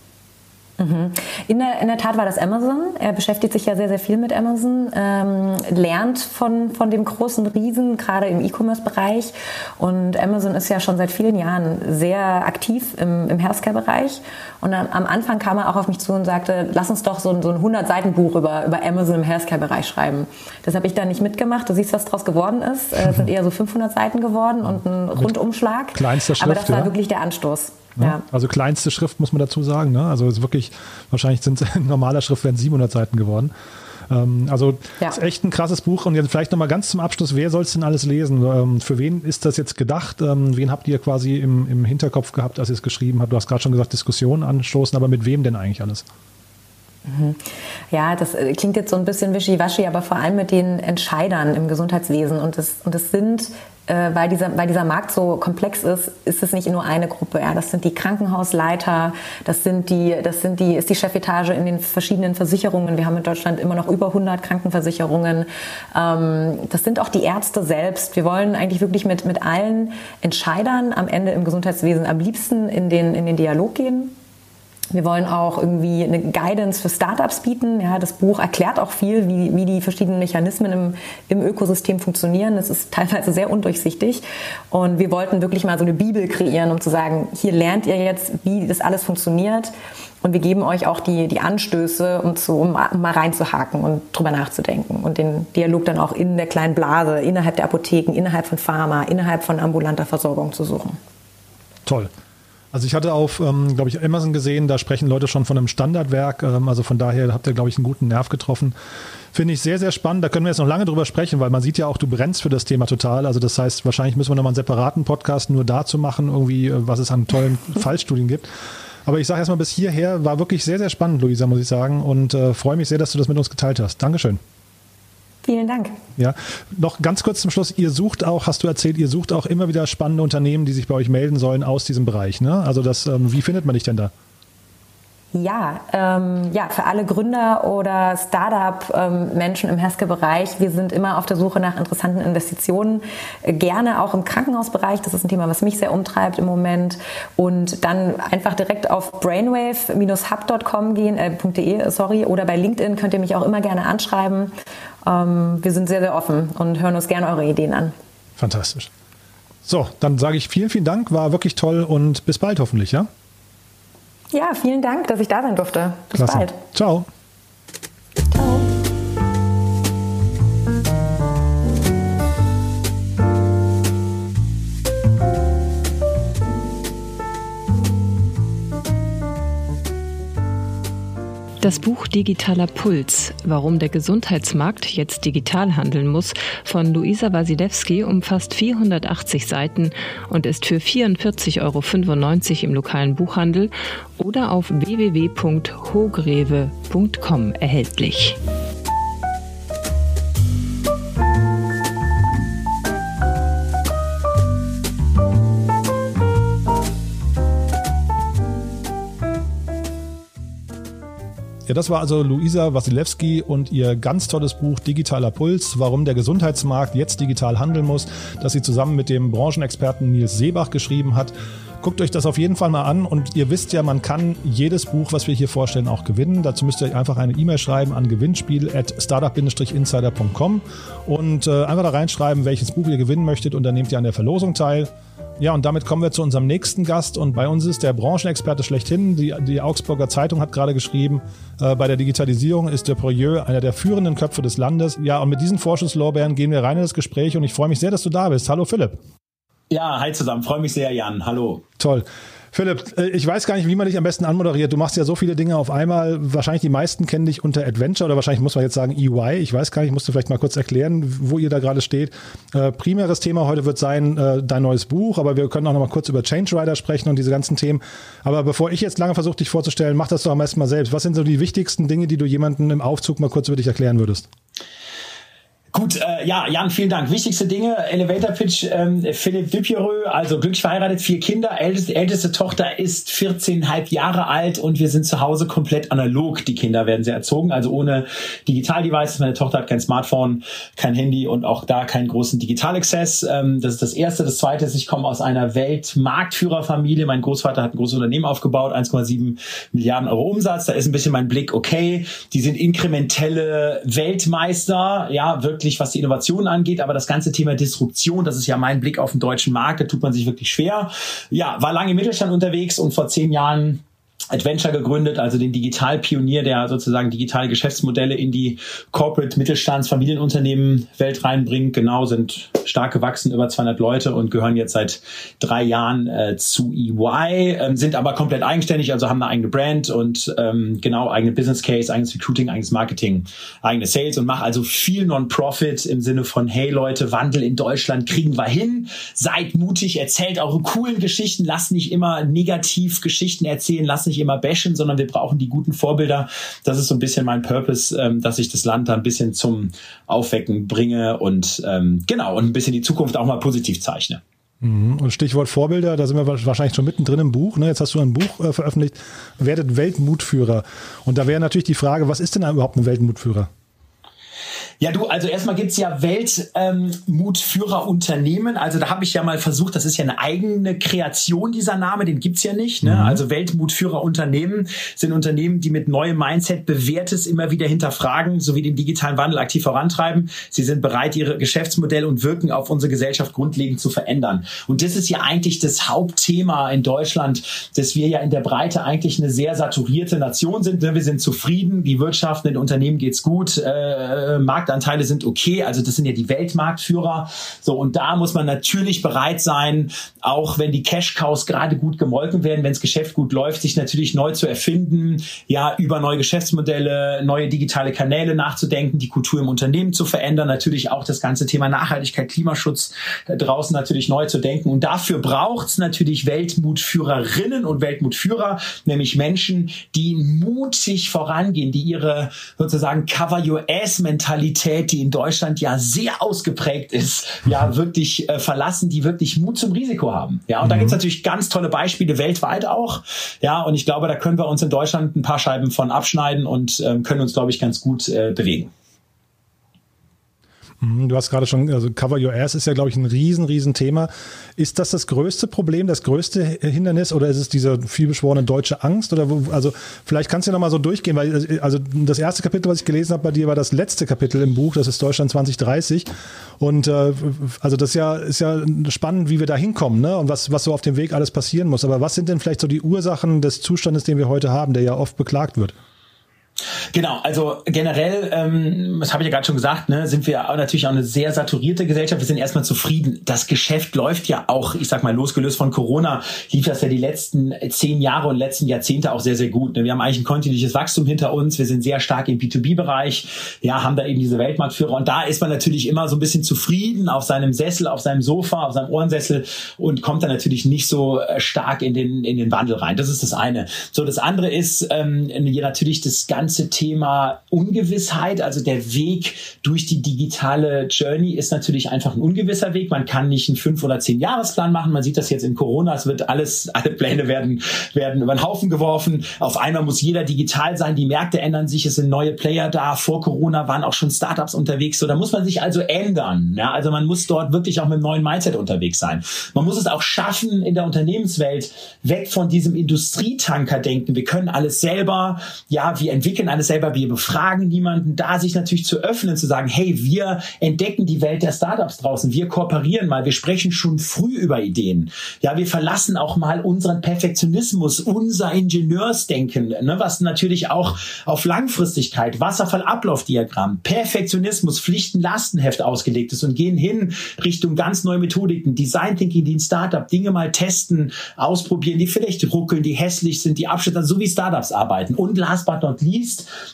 Mhm. In der, in der Tat war das Amazon. Er beschäftigt sich ja sehr, sehr viel mit Amazon, ähm, lernt von, von dem großen Riesen, gerade im E-Commerce-Bereich. Und Amazon ist ja schon seit vielen Jahren sehr aktiv im, im Healthcare-Bereich. Und am, am Anfang kam er auch auf mich zu und sagte, lass uns doch so ein, so ein 100-Seiten-Buch über, über Amazon im Healthcare-Bereich schreiben. Das habe ich dann nicht mitgemacht. Du siehst, was daraus geworden ist. Es äh, sind eher so 500 Seiten geworden und ein Rundumschlag. Kleinster Schrift, Aber das war ja. wirklich der Anstoß. Ne? Ja. Also kleinste Schrift muss man dazu sagen. Ne? Also ist wirklich, wahrscheinlich sind in normaler Schrift wären 700 Seiten geworden. Ähm, also ja. ist echt ein krasses Buch. Und jetzt vielleicht nochmal ganz zum Abschluss, wer soll es denn alles lesen? Ähm, für wen ist das jetzt gedacht? Ähm, wen habt ihr quasi im, im Hinterkopf gehabt, als ihr es geschrieben habt? Du hast gerade schon gesagt, Diskussionen anstoßen, aber mit wem denn eigentlich alles? Mhm. Ja, das äh, klingt jetzt so ein bisschen wischiwaschi, aber vor allem mit den Entscheidern im Gesundheitswesen. Und das, und das sind äh, weil, dieser, weil dieser Markt so komplex ist, ist es nicht nur eine Gruppe. Ja. Das sind die Krankenhausleiter, das, sind die, das sind die, ist die Chefetage in den verschiedenen Versicherungen. Wir haben in Deutschland immer noch über 100 Krankenversicherungen. Ähm, das sind auch die Ärzte selbst. Wir wollen eigentlich wirklich mit, mit allen Entscheidern am Ende im Gesundheitswesen am liebsten in den, in den Dialog gehen wir wollen auch irgendwie eine Guidance für Startups bieten. Ja, das Buch erklärt auch viel, wie, wie die verschiedenen Mechanismen im, im Ökosystem funktionieren. Das ist teilweise sehr undurchsichtig. Und wir wollten wirklich mal so eine Bibel kreieren, um zu sagen, hier lernt ihr jetzt, wie das alles funktioniert. Und wir geben euch auch die, die Anstöße, um, zu, um mal reinzuhaken und drüber nachzudenken und den Dialog dann auch in der kleinen Blase, innerhalb der Apotheken, innerhalb von Pharma, innerhalb von ambulanter Versorgung zu suchen. Toll. Also ich hatte auf, ähm, glaube ich, Amazon gesehen, da sprechen Leute schon von einem Standardwerk. Ähm, also von daher habt ihr, glaube ich, einen guten Nerv getroffen. Finde ich sehr, sehr spannend. Da können wir jetzt noch lange drüber sprechen, weil man sieht ja auch, du brennst für das Thema total. Also das heißt, wahrscheinlich müssen wir nochmal einen separaten Podcast nur dazu machen, irgendwie, äh, was es an tollen Fallstudien gibt. Aber ich sage erstmal bis hierher, war wirklich sehr, sehr spannend, Luisa, muss ich sagen. Und äh, freue mich sehr, dass du das mit uns geteilt hast. Dankeschön. Vielen Dank. Ja, noch ganz kurz zum Schluss. Ihr sucht auch, hast du erzählt, ihr sucht auch immer wieder spannende Unternehmen, die sich bei euch melden sollen aus diesem Bereich. Ne? Also das, ähm, wie findet man dich denn da? Ja, ähm, ja, für alle Gründer oder Startup-Menschen ähm, im Healthcare-Bereich, wir sind immer auf der Suche nach interessanten Investitionen, äh, gerne auch im Krankenhausbereich, das ist ein Thema, was mich sehr umtreibt im Moment und dann einfach direkt auf brainwave-hub.com gehen, äh, sorry, oder bei LinkedIn könnt ihr mich auch immer gerne anschreiben. Ähm, wir sind sehr, sehr offen und hören uns gerne eure Ideen an. Fantastisch. So, dann sage ich vielen, vielen Dank, war wirklich toll und bis bald hoffentlich, ja? Ja, vielen Dank, dass ich da sein durfte. Bis Klasse. bald. Ciao. Das Buch Digitaler Puls, warum der Gesundheitsmarkt jetzt digital handeln muss, von Luisa Wasilewski umfasst 480 Seiten und ist für 44,95 Euro im lokalen Buchhandel oder auf www.hogreve.com erhältlich. Ja, das war also Luisa Wasilewski und ihr ganz tolles Buch Digitaler Puls, warum der Gesundheitsmarkt jetzt digital handeln muss, das sie zusammen mit dem Branchenexperten Nils Seebach geschrieben hat. Guckt euch das auf jeden Fall mal an und ihr wisst ja, man kann jedes Buch, was wir hier vorstellen, auch gewinnen. Dazu müsst ihr euch einfach eine E-Mail schreiben an gewinnspiel at startup-insider.com und äh, einfach da reinschreiben, welches Buch ihr gewinnen möchtet und dann nehmt ihr an der Verlosung teil. Ja, und damit kommen wir zu unserem nächsten Gast. Und bei uns ist der Branchenexperte schlechthin. Die, die Augsburger Zeitung hat gerade geschrieben, äh, bei der Digitalisierung ist der Projeu einer der führenden Köpfe des Landes. Ja, und mit diesen Vorschusslorbeeren gehen wir rein in das Gespräch. Und ich freue mich sehr, dass du da bist. Hallo Philipp. Ja, hi zusammen. Freue mich sehr, Jan. Hallo. Toll. Philipp, äh, ich weiß gar nicht, wie man dich am besten anmoderiert. Du machst ja so viele Dinge auf einmal. Wahrscheinlich die meisten kennen dich unter Adventure oder wahrscheinlich muss man jetzt sagen EY. Ich weiß gar nicht, musst du vielleicht mal kurz erklären, wo ihr da gerade steht. Äh, primäres Thema heute wird sein äh, dein neues Buch, aber wir können auch noch mal kurz über Change Rider sprechen und diese ganzen Themen. Aber bevor ich jetzt lange versuche, dich vorzustellen, mach das doch am besten mal selbst. Was sind so die wichtigsten Dinge, die du jemandem im Aufzug mal kurz über dich erklären würdest? Gut, äh, ja, Jan, vielen Dank. Wichtigste Dinge, Elevator Pitch, ähm, Philipp Dupiereux, also glücklich verheiratet, vier Kinder, älteste, älteste Tochter ist 14,5 Jahre alt und wir sind zu Hause komplett analog. Die Kinder werden sehr erzogen, also ohne Digital-Devices. Meine Tochter hat kein Smartphone, kein Handy und auch da keinen großen Digital-Access. Ähm, das ist das Erste. Das Zweite ist, ich komme aus einer Weltmarktführerfamilie. Mein Großvater hat ein großes Unternehmen aufgebaut, 1,7 Milliarden Euro Umsatz. Da ist ein bisschen mein Blick, okay, die sind inkrementelle Weltmeister, ja, wirklich wirklich, was die Innovation angeht, aber das ganze Thema Disruption, das ist ja mein Blick auf den deutschen Markt, da tut man sich wirklich schwer. Ja, war lange im Mittelstand unterwegs und vor zehn Jahren Adventure gegründet, also den Digitalpionier, der sozusagen digitale Geschäftsmodelle in die Corporate Mittelstands Familienunternehmen Welt reinbringt. Genau, sind stark gewachsen, über 200 Leute und gehören jetzt seit drei Jahren äh, zu EY, ähm, sind aber komplett eigenständig, also haben eine eigene Brand und ähm, genau eigene Business Case, eigenes Recruiting, eigenes Marketing, eigene Sales und machen also viel Non-Profit im Sinne von, hey Leute, Wandel in Deutschland kriegen wir hin, seid mutig, erzählt eure coolen Geschichten, lasst nicht immer negativ Geschichten erzählen, lasst nicht nicht immer bashen, sondern wir brauchen die guten Vorbilder. Das ist so ein bisschen mein Purpose, ähm, dass ich das Land da ein bisschen zum Aufwecken bringe und ähm, genau und ein bisschen die Zukunft auch mal positiv zeichne. Mhm. Und Stichwort Vorbilder, da sind wir wahrscheinlich schon mittendrin im Buch. Ne? Jetzt hast du ein Buch äh, veröffentlicht, werdet Weltmutführer. Und da wäre natürlich die Frage, was ist denn überhaupt ein Weltmutführer? Ja, du, also erstmal gibt's ja Weltmutführerunternehmen. Ähm, also da habe ich ja mal versucht, das ist ja eine eigene Kreation, dieser Name, den gibt's ja nicht. Ne? Mhm. Also Weltmutführerunternehmen sind Unternehmen, die mit neuem Mindset bewährtes immer wieder hinterfragen, sowie den digitalen Wandel aktiv vorantreiben. Sie sind bereit, ihre Geschäftsmodelle und Wirken auf unsere Gesellschaft grundlegend zu verändern. Und das ist ja eigentlich das Hauptthema in Deutschland, dass wir ja in der Breite eigentlich eine sehr saturierte Nation sind. Ne? Wir sind zufrieden, die Wirtschaft, den Unternehmen geht's gut, äh, Markt Marktanteile sind okay. Also das sind ja die Weltmarktführer. So, und da muss man natürlich bereit sein, auch wenn die Cash-Cows gerade gut gemolken werden, wenn das Geschäft gut läuft, sich natürlich neu zu erfinden, ja, über neue Geschäftsmodelle, neue digitale Kanäle nachzudenken, die Kultur im Unternehmen zu verändern, natürlich auch das ganze Thema Nachhaltigkeit, Klimaschutz da draußen natürlich neu zu denken. Und dafür braucht es natürlich Weltmutführerinnen und Weltmutführer, nämlich Menschen, die mutig vorangehen, die ihre sozusagen Cover Your Ass Mentalität die in Deutschland ja sehr ausgeprägt ist, ja mhm. wirklich äh, verlassen, die wirklich Mut zum Risiko haben. Ja, und mhm. da gibt's natürlich ganz tolle Beispiele weltweit auch. Ja, und ich glaube, da können wir uns in Deutschland ein paar Scheiben von abschneiden und ähm, können uns, glaube ich, ganz gut äh, bewegen. Mhm, du hast gerade schon, also Cover Your Ass ist ja, glaube ich, ein riesen, riesen Thema. Ist das das größte Problem, das größte Hindernis oder ist es diese vielbeschworene deutsche Angst? Oder wo, also vielleicht kannst du ja nochmal so durchgehen, weil also das erste Kapitel, was ich gelesen habe bei dir, war das letzte Kapitel im Buch, das ist Deutschland 2030. Und äh, also das ist ja, ist ja spannend, wie wir da hinkommen, ne? Und was, was so auf dem Weg alles passieren muss. Aber was sind denn vielleicht so die Ursachen des Zustandes, den wir heute haben, der ja oft beklagt wird? Genau, also generell, ähm, das habe ich ja gerade schon gesagt, ne, sind wir natürlich auch eine sehr saturierte Gesellschaft. Wir sind erstmal zufrieden. Das Geschäft läuft ja auch, ich sag mal, losgelöst von Corona, lief das ja die letzten zehn Jahre und letzten Jahrzehnte auch sehr, sehr gut. Ne? Wir haben eigentlich ein kontinuierliches Wachstum hinter uns. Wir sind sehr stark im B2B-Bereich. Ja, haben da eben diese Weltmarktführer. Und da ist man natürlich immer so ein bisschen zufrieden auf seinem Sessel, auf seinem Sofa, auf seinem Ohrensessel und kommt dann natürlich nicht so äh, stark in den, in den Wandel rein. Das ist das eine. So, das andere ist ähm, natürlich das ganze ganze Thema Ungewissheit, also der Weg durch die digitale Journey ist natürlich einfach ein ungewisser Weg. Man kann nicht einen fünf oder zehn Jahresplan machen. Man sieht das jetzt in Corona. Es wird alles, alle Pläne werden, werden über den Haufen geworfen. Auf einmal muss jeder digital sein. Die Märkte ändern sich. Es sind neue Player da. Vor Corona waren auch schon Startups unterwegs. So, da muss man sich also ändern. Ja, also man muss dort wirklich auch mit einem neuen Mindset unterwegs sein. Man muss es auch schaffen, in der Unternehmenswelt weg von diesem Industrietanker denken. Wir können alles selber. Ja, wir entwickeln entwickeln alles selber, wir befragen niemanden, da sich natürlich zu öffnen, zu sagen, hey, wir entdecken die Welt der Startups draußen, wir kooperieren mal, wir sprechen schon früh über Ideen. Ja, wir verlassen auch mal unseren Perfektionismus, unser Ingenieursdenken, ne, was natürlich auch auf Langfristigkeit, Wasserfallablaufdiagramm, Perfektionismus, Pflichten-Lastenheft ausgelegt ist und gehen hin Richtung ganz neue Methodiken, Design Thinking, die ein Startup, Dinge mal testen, ausprobieren, die vielleicht ruckeln, die hässlich sind, die Abschnitte, so wie Startups arbeiten. Und last but not least,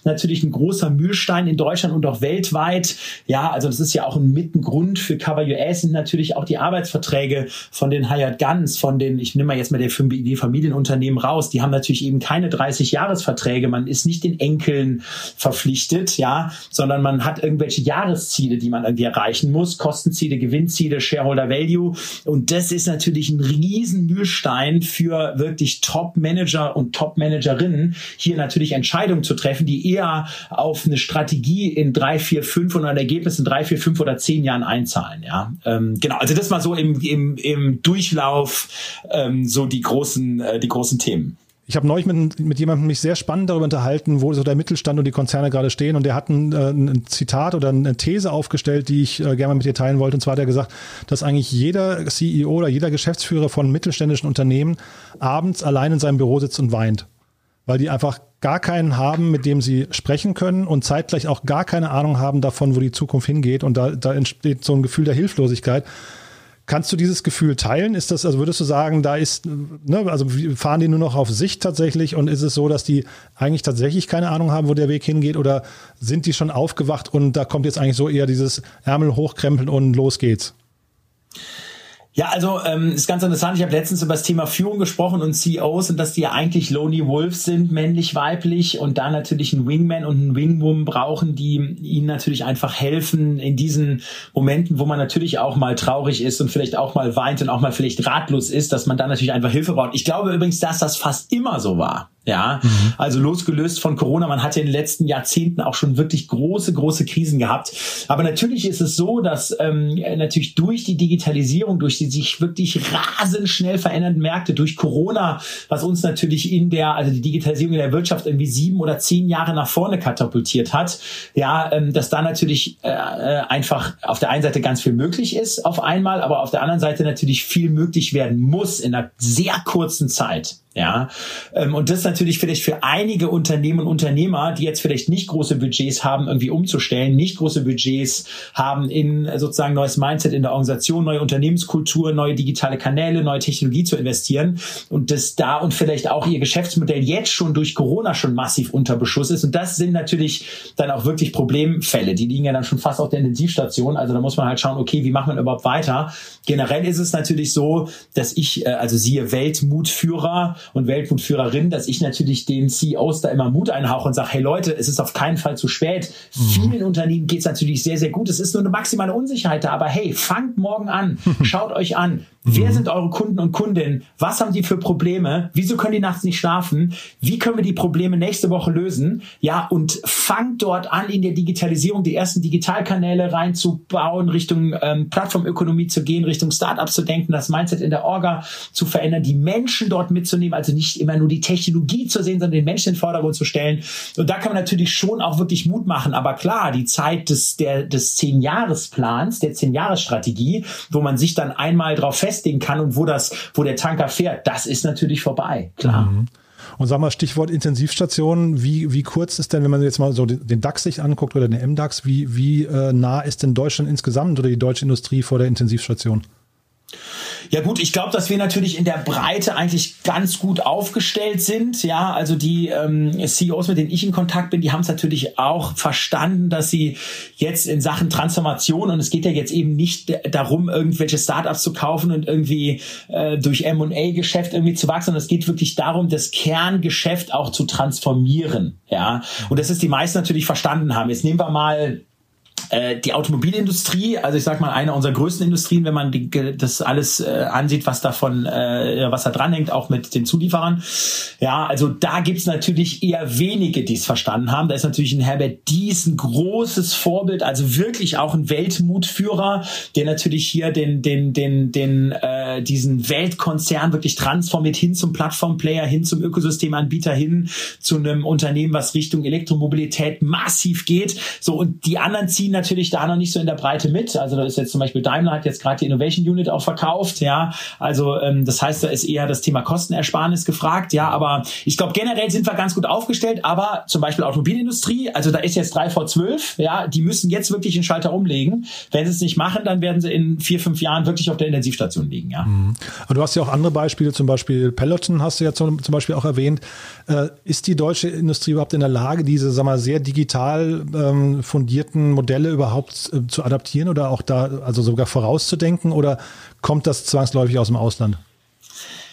natürlich ein großer Mühlstein in Deutschland und auch weltweit. Ja, also das ist ja auch ein Mittengrund für Cover US sind natürlich auch die Arbeitsverträge von den Hired Guns, von den, ich nehme mal jetzt mal die Familienunternehmen raus, die haben natürlich eben keine 30 Jahresverträge. Man ist nicht den Enkeln verpflichtet, ja, sondern man hat irgendwelche Jahresziele, die man irgendwie erreichen muss, Kostenziele, Gewinnziele, Shareholder Value. Und das ist natürlich ein riesen Mühlstein für wirklich Top-Manager und Top-Managerinnen, hier natürlich Entscheidungen zu treffen, die eher auf eine Strategie in drei, vier, fünf und ein Ergebnis in drei, vier, fünf oder zehn Jahren einzahlen. Ja, ähm, genau. Also das mal so im, im, im Durchlauf ähm, so die großen, äh, die großen Themen. Ich habe neulich mit, mit jemandem mich sehr spannend darüber unterhalten, wo so der Mittelstand und die Konzerne gerade stehen. Und der hat ein, äh, ein Zitat oder eine These aufgestellt, die ich äh, gerne mal mit dir teilen wollte. Und zwar hat er gesagt, dass eigentlich jeder CEO oder jeder Geschäftsführer von mittelständischen Unternehmen abends allein in seinem Büro sitzt und weint. Weil die einfach gar keinen haben, mit dem sie sprechen können und zeitgleich auch gar keine Ahnung haben davon, wo die Zukunft hingeht. Und da, da entsteht so ein Gefühl der Hilflosigkeit. Kannst du dieses Gefühl teilen? Ist das, also würdest du sagen, da ist, ne, also fahren die nur noch auf Sicht tatsächlich und ist es so, dass die eigentlich tatsächlich keine Ahnung haben, wo der Weg hingeht oder sind die schon aufgewacht und da kommt jetzt eigentlich so eher dieses Ärmel hochkrempeln und los geht's? Ja, also ähm, ist ganz interessant. Ich habe letztens über das Thema Führung gesprochen und CEOs und dass die ja eigentlich Lonely Wolves sind, männlich, weiblich und da natürlich einen Wingman und einen Wingwoman brauchen, die ihnen natürlich einfach helfen in diesen Momenten, wo man natürlich auch mal traurig ist und vielleicht auch mal weint und auch mal vielleicht ratlos ist, dass man da natürlich einfach Hilfe braucht. Ich glaube übrigens, dass das fast immer so war. Ja, mhm. also losgelöst von Corona, man hat ja in den letzten Jahrzehnten auch schon wirklich große, große Krisen gehabt. Aber natürlich ist es so, dass ähm, natürlich durch die Digitalisierung, durch die sich wirklich rasend schnell verändernden Märkte, durch Corona, was uns natürlich in der, also die Digitalisierung in der Wirtschaft irgendwie sieben oder zehn Jahre nach vorne katapultiert hat, ja, ähm, dass da natürlich äh, einfach auf der einen Seite ganz viel möglich ist auf einmal, aber auf der anderen Seite natürlich viel möglich werden muss in einer sehr kurzen Zeit. Ja, ähm, und das natürlich vielleicht für einige Unternehmen und Unternehmer, die jetzt vielleicht nicht große Budgets haben, irgendwie umzustellen, nicht große Budgets haben in sozusagen neues Mindset in der Organisation, neue Unternehmenskultur, neue digitale Kanäle, neue Technologie zu investieren und das da und vielleicht auch ihr Geschäftsmodell jetzt schon durch Corona schon massiv unter Beschuss ist. Und das sind natürlich dann auch wirklich Problemfälle. Die liegen ja dann schon fast auf der Intensivstation. Also da muss man halt schauen, okay, wie macht man überhaupt weiter? Generell ist es natürlich so, dass ich, äh, also siehe Weltmutführer, und Weltmutführerin, dass ich natürlich den CEOs da immer Mut einhauche und sage, hey Leute, es ist auf keinen Fall zu spät. Mhm. Vielen Unternehmen geht es natürlich sehr, sehr gut. Es ist nur eine maximale Unsicherheit da, aber hey, fangt morgen an, schaut euch an, Wer mhm. sind eure Kunden und Kundinnen? Was haben die für Probleme? Wieso können die nachts nicht schlafen? Wie können wir die Probleme nächste Woche lösen? Ja, und fangt dort an, in der Digitalisierung die ersten Digitalkanäle reinzubauen, Richtung ähm, Plattformökonomie zu gehen, Richtung Startups zu denken, das Mindset in der Orga zu verändern, die Menschen dort mitzunehmen, also nicht immer nur die Technologie zu sehen, sondern den Menschen in den Vordergrund zu stellen. Und da kann man natürlich schon auch wirklich Mut machen. Aber klar, die Zeit des, der, des Zehn-Jahres-Plans, der Zehn-Jahres-Strategie, wo man sich dann einmal drauf fest festigen kann und wo das, wo der Tanker fährt, das ist natürlich vorbei, klar. Mhm. Und sag mal, Stichwort Intensivstation, wie, wie kurz ist denn, wenn man jetzt mal so den DAX sich anguckt oder den MDAX, wie, wie äh, nah ist denn Deutschland insgesamt oder die deutsche Industrie vor der Intensivstation? Ja gut, ich glaube, dass wir natürlich in der Breite eigentlich ganz gut aufgestellt sind. Ja, also die ähm, CEOs, mit denen ich in Kontakt bin, die haben es natürlich auch verstanden, dass sie jetzt in Sachen Transformation und es geht ja jetzt eben nicht darum, irgendwelche Startups zu kaufen und irgendwie äh, durch M&A-Geschäft irgendwie zu wachsen, sondern es geht wirklich darum, das Kerngeschäft auch zu transformieren. Ja, und das ist die meisten natürlich verstanden haben. Jetzt nehmen wir mal die Automobilindustrie, also ich sag mal eine unserer größten Industrien, wenn man die, das alles äh, ansieht, was davon, äh, was da dranhängt, auch mit den Zulieferern. Ja, also da gibt's natürlich eher wenige, die es verstanden haben. Da ist natürlich ein Herbert Dies ein großes Vorbild, also wirklich auch ein Weltmutführer, der natürlich hier den, den, den, den, äh, diesen Weltkonzern wirklich transformiert hin zum Plattformplayer, hin zum Ökosystemanbieter, hin zu einem Unternehmen, was Richtung Elektromobilität massiv geht. So und die anderen ziehen natürlich da noch nicht so in der Breite mit. Also da ist jetzt zum Beispiel Daimler hat jetzt gerade die Innovation Unit auch verkauft, ja. Also ähm, das heißt, da ist eher das Thema Kostenersparnis gefragt, ja. Aber ich glaube generell sind wir ganz gut aufgestellt. Aber zum Beispiel Automobilindustrie, also da ist jetzt drei vor zwölf, ja. Die müssen jetzt wirklich einen Schalter umlegen. Wenn sie es nicht machen, dann werden sie in vier fünf Jahren wirklich auf der Intensivstation liegen, ja. Mhm. Aber du hast ja auch andere Beispiele, zum Beispiel Peloton hast du ja zum, zum Beispiel auch erwähnt. Äh, ist die deutsche Industrie überhaupt in der Lage, diese sag mal, sehr digital ähm, fundierten Modelle überhaupt äh, zu adaptieren oder auch da also sogar vorauszudenken oder kommt das zwangsläufig aus dem Ausland?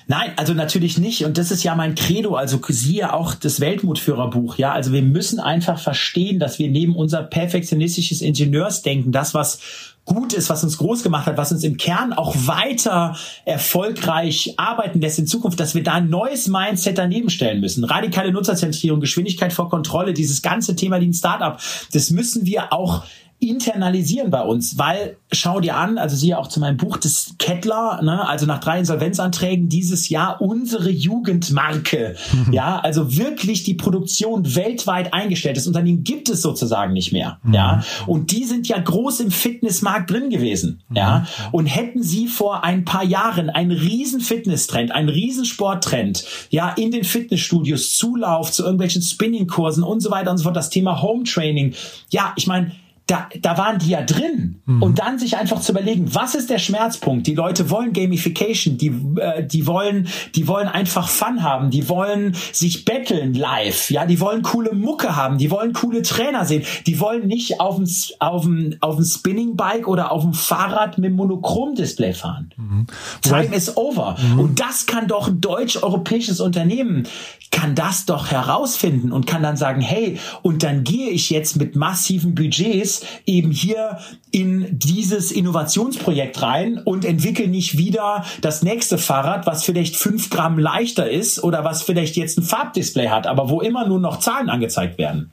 Nein, also natürlich nicht. Und das ist ja mein Credo. Also siehe auch das Weltmutführerbuch. Ja, also wir müssen einfach verstehen, dass wir neben unser perfektionistisches Ingenieursdenken, das was gut ist, was uns groß gemacht hat, was uns im Kern auch weiter erfolgreich arbeiten lässt in Zukunft, dass wir da ein neues Mindset daneben stellen müssen. Radikale Nutzerzentrierung, Geschwindigkeit vor Kontrolle, dieses ganze Thema wie ein Startup, das müssen wir auch internalisieren bei uns, weil schau dir an, also siehe auch zu meinem Buch des Kettler, ne, also nach drei Insolvenzanträgen dieses Jahr unsere Jugendmarke, mhm. ja, also wirklich die Produktion weltweit eingestellt. Das Unternehmen gibt es sozusagen nicht mehr, mhm. ja, und die sind ja groß im Fitnessmarkt drin gewesen, mhm. ja, und hätten sie vor ein paar Jahren einen riesen Fitnesstrend, einen riesen Sporttrend, ja, in den Fitnessstudios, Zulauf zu irgendwelchen Spinningkursen und so weiter und so fort, das Thema Home Training, ja, ich meine, da, da waren die ja drin. Mhm. Und dann sich einfach zu überlegen, was ist der Schmerzpunkt? Die Leute wollen Gamification, die, äh, die wollen, die wollen einfach Fun haben, die wollen sich betteln live, ja, die wollen coole Mucke haben, die wollen coole Trainer sehen, die wollen nicht auf dem, auf dem, auf dem Spinning-Bike oder auf dem Fahrrad mit Monochrom-Display fahren. Mhm. Time is over. Mhm. Und das kann doch ein deutsch-europäisches Unternehmen, kann das doch herausfinden und kann dann sagen, hey, und dann gehe ich jetzt mit massiven Budgets eben hier in dieses Innovationsprojekt rein und entwickel nicht wieder das nächste Fahrrad, was vielleicht fünf Gramm leichter ist oder was vielleicht jetzt ein Farbdisplay hat, aber wo immer nur noch Zahlen angezeigt werden.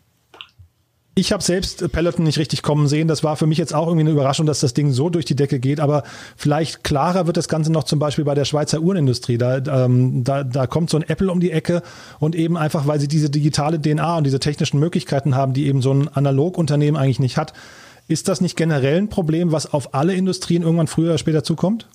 Ich habe selbst Peloton nicht richtig kommen sehen. Das war für mich jetzt auch irgendwie eine Überraschung, dass das Ding so durch die Decke geht. Aber vielleicht klarer wird das Ganze noch zum Beispiel bei der Schweizer Uhrenindustrie. Da, ähm, da, da kommt so ein Apple um die Ecke und eben einfach, weil sie diese digitale DNA und diese technischen Möglichkeiten haben, die eben so ein Analogunternehmen eigentlich nicht hat. Ist das nicht generell ein Problem, was auf alle Industrien irgendwann früher oder später zukommt?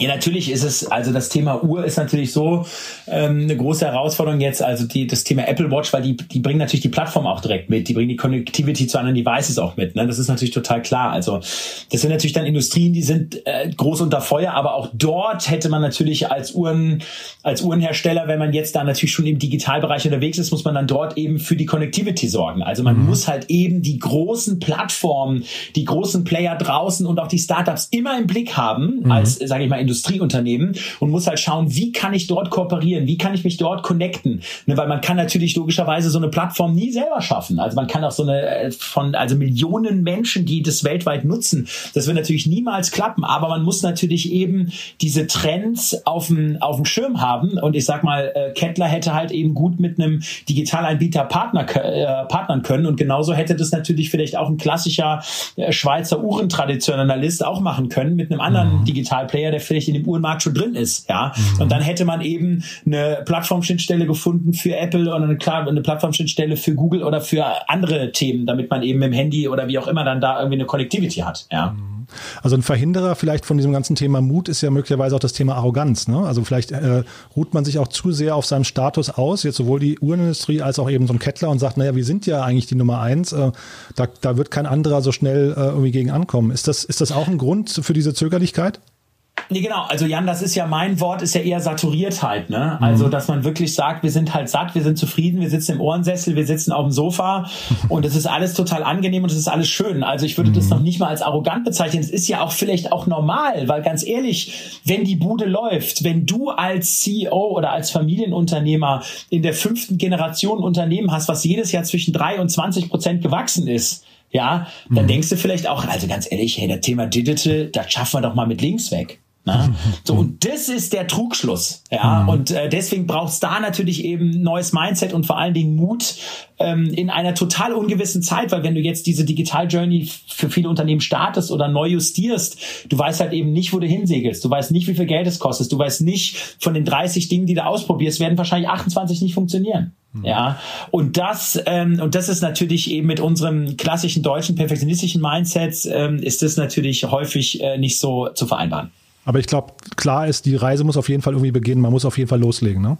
Ja, natürlich ist es, also das Thema Uhr ist natürlich so ähm, eine große Herausforderung jetzt, also die, das Thema Apple Watch, weil die, die bringen natürlich die Plattform auch direkt mit, die bringen die Connectivity zu anderen Devices auch mit, ne? das ist natürlich total klar. Also das sind natürlich dann Industrien, die sind äh, groß unter Feuer, aber auch dort hätte man natürlich als Uhren, als Uhrenhersteller, wenn man jetzt da natürlich schon im Digitalbereich unterwegs ist, muss man dann dort eben für die Connectivity sorgen. Also man mhm. muss halt eben die großen Plattformen, die großen Player draußen und auch die Startups immer im Blick haben, mhm. als, sage ich mal, Industrieunternehmen und muss halt schauen, wie kann ich dort kooperieren, wie kann ich mich dort connecten, ne, weil man kann natürlich logischerweise so eine Plattform nie selber schaffen. Also man kann auch so eine äh, von also Millionen Menschen, die das weltweit nutzen, das wird natürlich niemals klappen, aber man muss natürlich eben diese Trends auf dem auf dem Schirm haben und ich sag mal, äh, Kettler hätte halt eben gut mit einem Digitalanbieter Partner äh, partnern können und genauso hätte das natürlich vielleicht auch ein klassischer äh, Schweizer Uhrentraditionalist auch machen können mit einem anderen mhm. Digitalplayer, der vielleicht in dem Uhrenmarkt schon drin ist, ja. Mhm. Und dann hätte man eben eine Plattformschnittstelle gefunden für Apple oder eine, klar, eine Plattformschnittstelle für Google oder für andere Themen, damit man eben im Handy oder wie auch immer dann da irgendwie eine Connectivity hat, ja. Mhm. Also ein Verhinderer vielleicht von diesem ganzen Thema Mut ist ja möglicherweise auch das Thema Arroganz. Ne? Also vielleicht äh, ruht man sich auch zu sehr auf seinem Status aus, jetzt sowohl die Uhrenindustrie als auch eben so ein Kettler und sagt, naja, wir sind ja eigentlich die Nummer eins, äh, da, da wird kein anderer so schnell äh, irgendwie gegen ankommen. Ist das, ist das auch ein Grund für diese Zögerlichkeit? Nee, genau. Also Jan, das ist ja mein Wort, ist ja eher Saturiertheit, ne? Also, mhm. dass man wirklich sagt, wir sind halt satt, wir sind zufrieden, wir sitzen im Ohrensessel, wir sitzen auf dem Sofa und es ist alles total angenehm und es ist alles schön. Also ich würde mhm. das noch nicht mal als arrogant bezeichnen. Es ist ja auch vielleicht auch normal, weil ganz ehrlich, wenn die Bude läuft, wenn du als CEO oder als Familienunternehmer in der fünften Generation Unternehmen hast, was jedes Jahr zwischen drei und 20 Prozent gewachsen ist, ja, dann mhm. denkst du vielleicht auch, also ganz ehrlich, hey, das Thema Digital, das schaffen wir doch mal mit links weg. Na? So, und das ist der Trugschluss. Ja, mhm. und äh, deswegen braucht es da natürlich eben neues Mindset und vor allen Dingen Mut ähm, in einer total ungewissen Zeit, weil wenn du jetzt diese Digital Journey für viele Unternehmen startest oder neu justierst, du weißt halt eben nicht, wo du hinsegelst. Du weißt nicht, wie viel Geld es kostet. Du weißt nicht, von den 30 Dingen, die du ausprobierst, werden wahrscheinlich 28 nicht funktionieren. Mhm. Ja, und das ähm, und das ist natürlich eben mit unserem klassischen deutschen perfektionistischen Mindset ähm, ist das natürlich häufig äh, nicht so zu vereinbaren. Aber ich glaube, klar ist, die Reise muss auf jeden Fall irgendwie beginnen. Man muss auf jeden Fall loslegen, ne?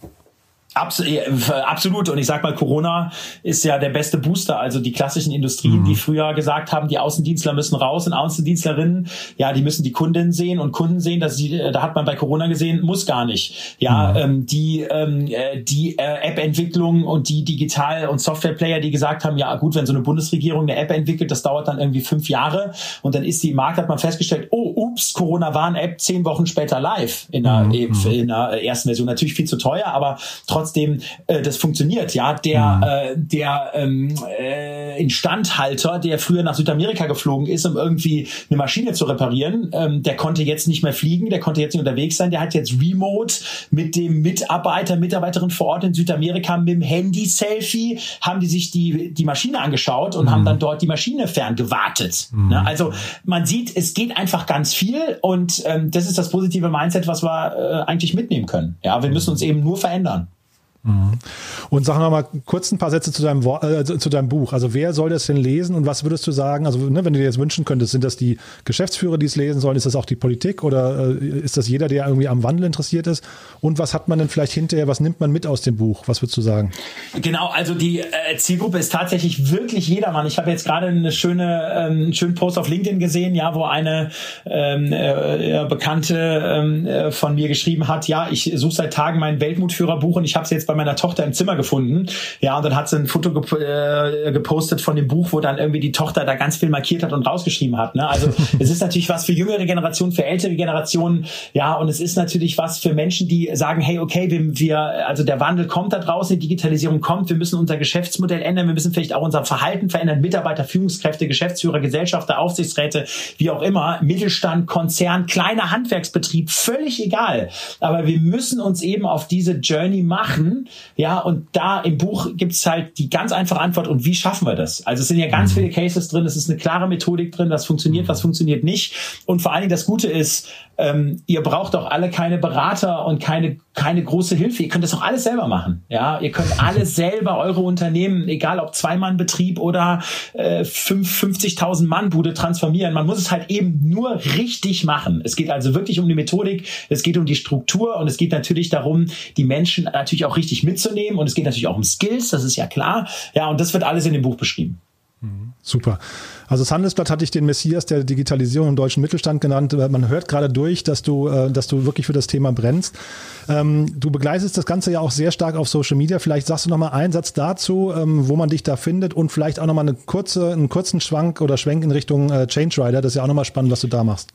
Absolut. Und ich sag mal, Corona ist ja der beste Booster. Also die klassischen Industrien, mhm. die früher gesagt haben, die Außendienstler müssen raus und Außendienstlerinnen, ja, die müssen die Kundinnen sehen und Kunden sehen. dass sie, da hat man bei Corona gesehen, muss gar nicht. Ja, mhm. ähm, die ähm, äh, die äh, App-Entwicklung und die Digital- und Software-Player, die gesagt haben, ja gut, wenn so eine Bundesregierung eine App entwickelt, das dauert dann irgendwie fünf Jahre und dann ist die im Markt, hat man festgestellt, oh, ups, Corona-Warn-App zehn Wochen später live in der, mhm. in der ersten Version. Natürlich viel zu teuer, aber trotzdem trotzdem äh, das funktioniert. Ja, der mhm. äh, der ähm, äh, Instandhalter, der früher nach Südamerika geflogen ist, um irgendwie eine Maschine zu reparieren, ähm, der konnte jetzt nicht mehr fliegen, der konnte jetzt nicht unterwegs sein, der hat jetzt remote mit dem Mitarbeiter, Mitarbeiterin vor Ort in Südamerika mit dem Handy-Selfie haben die sich die die Maschine angeschaut und mhm. haben dann dort die Maschine ferngewartet. Mhm. Ne? Also man sieht, es geht einfach ganz viel und ähm, das ist das positive Mindset, was wir äh, eigentlich mitnehmen können. Ja, wir müssen uns eben nur verändern. Mhm. Und sag noch mal kurz ein paar Sätze zu deinem, äh, zu deinem Buch. Also wer soll das denn lesen und was würdest du sagen? Also ne, wenn du dir jetzt wünschen könntest, sind das die Geschäftsführer, die es lesen sollen? Ist das auch die Politik oder äh, ist das jeder, der irgendwie am Wandel interessiert ist? Und was hat man denn vielleicht hinterher? Was nimmt man mit aus dem Buch? Was würdest du sagen? Genau, also die äh, Zielgruppe ist tatsächlich wirklich jedermann. Ich habe jetzt gerade eine schöne, ähm, einen schönen Post auf LinkedIn gesehen, ja, wo eine ähm, äh, Bekannte ähm, äh, von mir geschrieben hat, ja, ich suche seit Tagen mein Weltmutführerbuch und ich habe es jetzt bei meiner Tochter im Zimmer gefunden. Ja, und dann hat sie ein Foto gep äh, gepostet von dem Buch, wo dann irgendwie die Tochter da ganz viel markiert hat und rausgeschrieben hat. Ne? Also es ist natürlich was für jüngere Generationen, für ältere Generationen. Ja, und es ist natürlich was für Menschen, die sagen, hey, okay, wir, wir also der Wandel kommt da draußen, die Digitalisierung kommt, wir müssen unser Geschäftsmodell ändern, wir müssen vielleicht auch unser Verhalten verändern, Mitarbeiter, Führungskräfte, Geschäftsführer, Gesellschafter, Aufsichtsräte, wie auch immer, Mittelstand, Konzern, kleiner Handwerksbetrieb, völlig egal. Aber wir müssen uns eben auf diese Journey machen ja, und da im Buch gibt es halt die ganz einfache Antwort und wie schaffen wir das? Also es sind ja ganz mhm. viele Cases drin, es ist eine klare Methodik drin, was funktioniert, was funktioniert nicht. Und vor allen Dingen das Gute ist, ähm, ihr braucht doch alle keine Berater und keine, keine große Hilfe. Ihr könnt das doch alles selber machen. Ja, ihr könnt alles selber eure Unternehmen, egal ob Zwei-Mann-Betrieb oder äh, 50.000 Mann-Bude transformieren. Man muss es halt eben nur richtig machen. Es geht also wirklich um die Methodik, es geht um die Struktur und es geht natürlich darum, die Menschen natürlich auch richtig mitzunehmen und es geht natürlich auch um Skills, das ist ja klar. Ja, und das wird alles in dem Buch beschrieben. Super. Also das Handelsblatt hatte ich den Messias der Digitalisierung im deutschen Mittelstand genannt. Man hört gerade durch, dass du, äh, dass du wirklich für das Thema brennst. Ähm, du begleitest das Ganze ja auch sehr stark auf Social Media. Vielleicht sagst du noch mal einen Satz dazu, ähm, wo man dich da findet und vielleicht auch noch mal eine kurze, einen kurzen Schwank oder Schwenk in Richtung äh, Change Rider. Das ist ja auch noch mal spannend, was du da machst.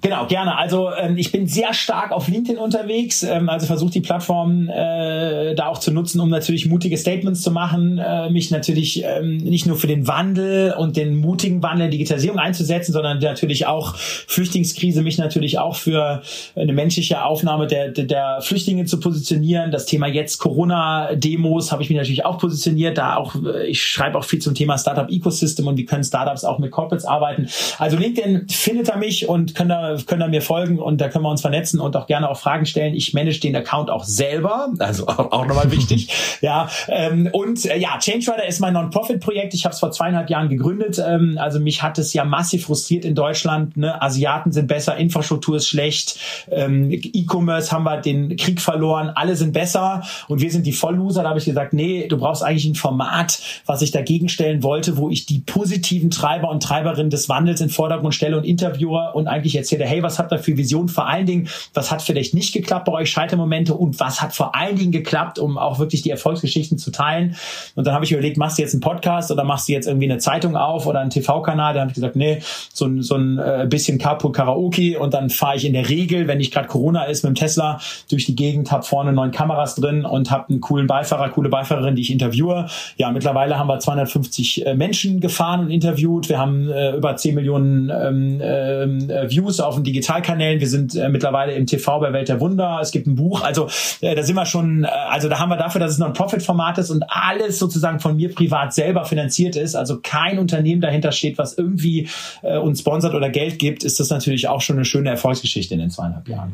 Genau, gerne. Also ähm, ich bin sehr stark auf LinkedIn unterwegs, ähm, also versuche die Plattform äh, da auch zu nutzen, um natürlich mutige Statements zu machen, äh, mich natürlich ähm, nicht nur für den Wandel und den mutigen Wandel der Digitalisierung einzusetzen, sondern natürlich auch Flüchtlingskrise, mich natürlich auch für eine menschliche Aufnahme der, der, der Flüchtlinge zu positionieren. Das Thema jetzt Corona-Demos habe ich mich natürlich auch positioniert. Da auch, äh, ich schreibe auch viel zum Thema Startup Ecosystem und wie können Startups auch mit Corporates arbeiten. Also LinkedIn findet er mich und können da können da mir folgen und da können wir uns vernetzen und auch gerne auch Fragen stellen. Ich manage den Account auch selber, also auch, auch nochmal wichtig. ja, ähm, und äh, ja, Change Rider ist mein Non-Profit-Projekt. Ich habe es vor zweieinhalb Jahren gegründet. Ähm, also mich hat es ja massiv frustriert in Deutschland. Ne? Asiaten sind besser, Infrastruktur ist schlecht, ähm, E-Commerce haben wir den Krieg verloren, alle sind besser und wir sind die Vollloser. Da habe ich gesagt, nee, du brauchst eigentlich ein Format, was ich dagegen stellen wollte, wo ich die positiven Treiber und Treiberinnen des Wandels in Vordergrund stelle und Interviewer und eigentlich erzähle erzähle, hey, was habt ihr für Vision? Vor allen Dingen, was hat vielleicht nicht geklappt bei euch, Scheitermomente und was hat vor allen Dingen geklappt, um auch wirklich die Erfolgsgeschichten zu teilen. Und dann habe ich überlegt, machst du jetzt einen Podcast oder machst du jetzt irgendwie eine Zeitung auf oder einen TV-Kanal? Da habe ich gesagt, nee, so ein, so ein äh, bisschen Carpool Karaoke und dann fahre ich in der Regel, wenn nicht gerade Corona ist, mit dem Tesla durch die Gegend, habe vorne neun Kameras drin und habe einen coolen Beifahrer, coole Beifahrerin, die ich interviewe. Ja, mittlerweile haben wir 250 äh, Menschen gefahren und interviewt. Wir haben äh, über 10 Millionen ähm, äh, Views auf den Digitalkanälen. Wir sind äh, mittlerweile im TV bei Welt der Wunder. Es gibt ein Buch. Also äh, da sind wir schon, äh, also da haben wir dafür, dass es noch ein Profit-Format ist und alles sozusagen von mir privat selber finanziert ist. Also kein Unternehmen dahinter steht, was irgendwie äh, uns sponsert oder Geld gibt, ist das natürlich auch schon eine schöne Erfolgsgeschichte in den zweieinhalb Jahren.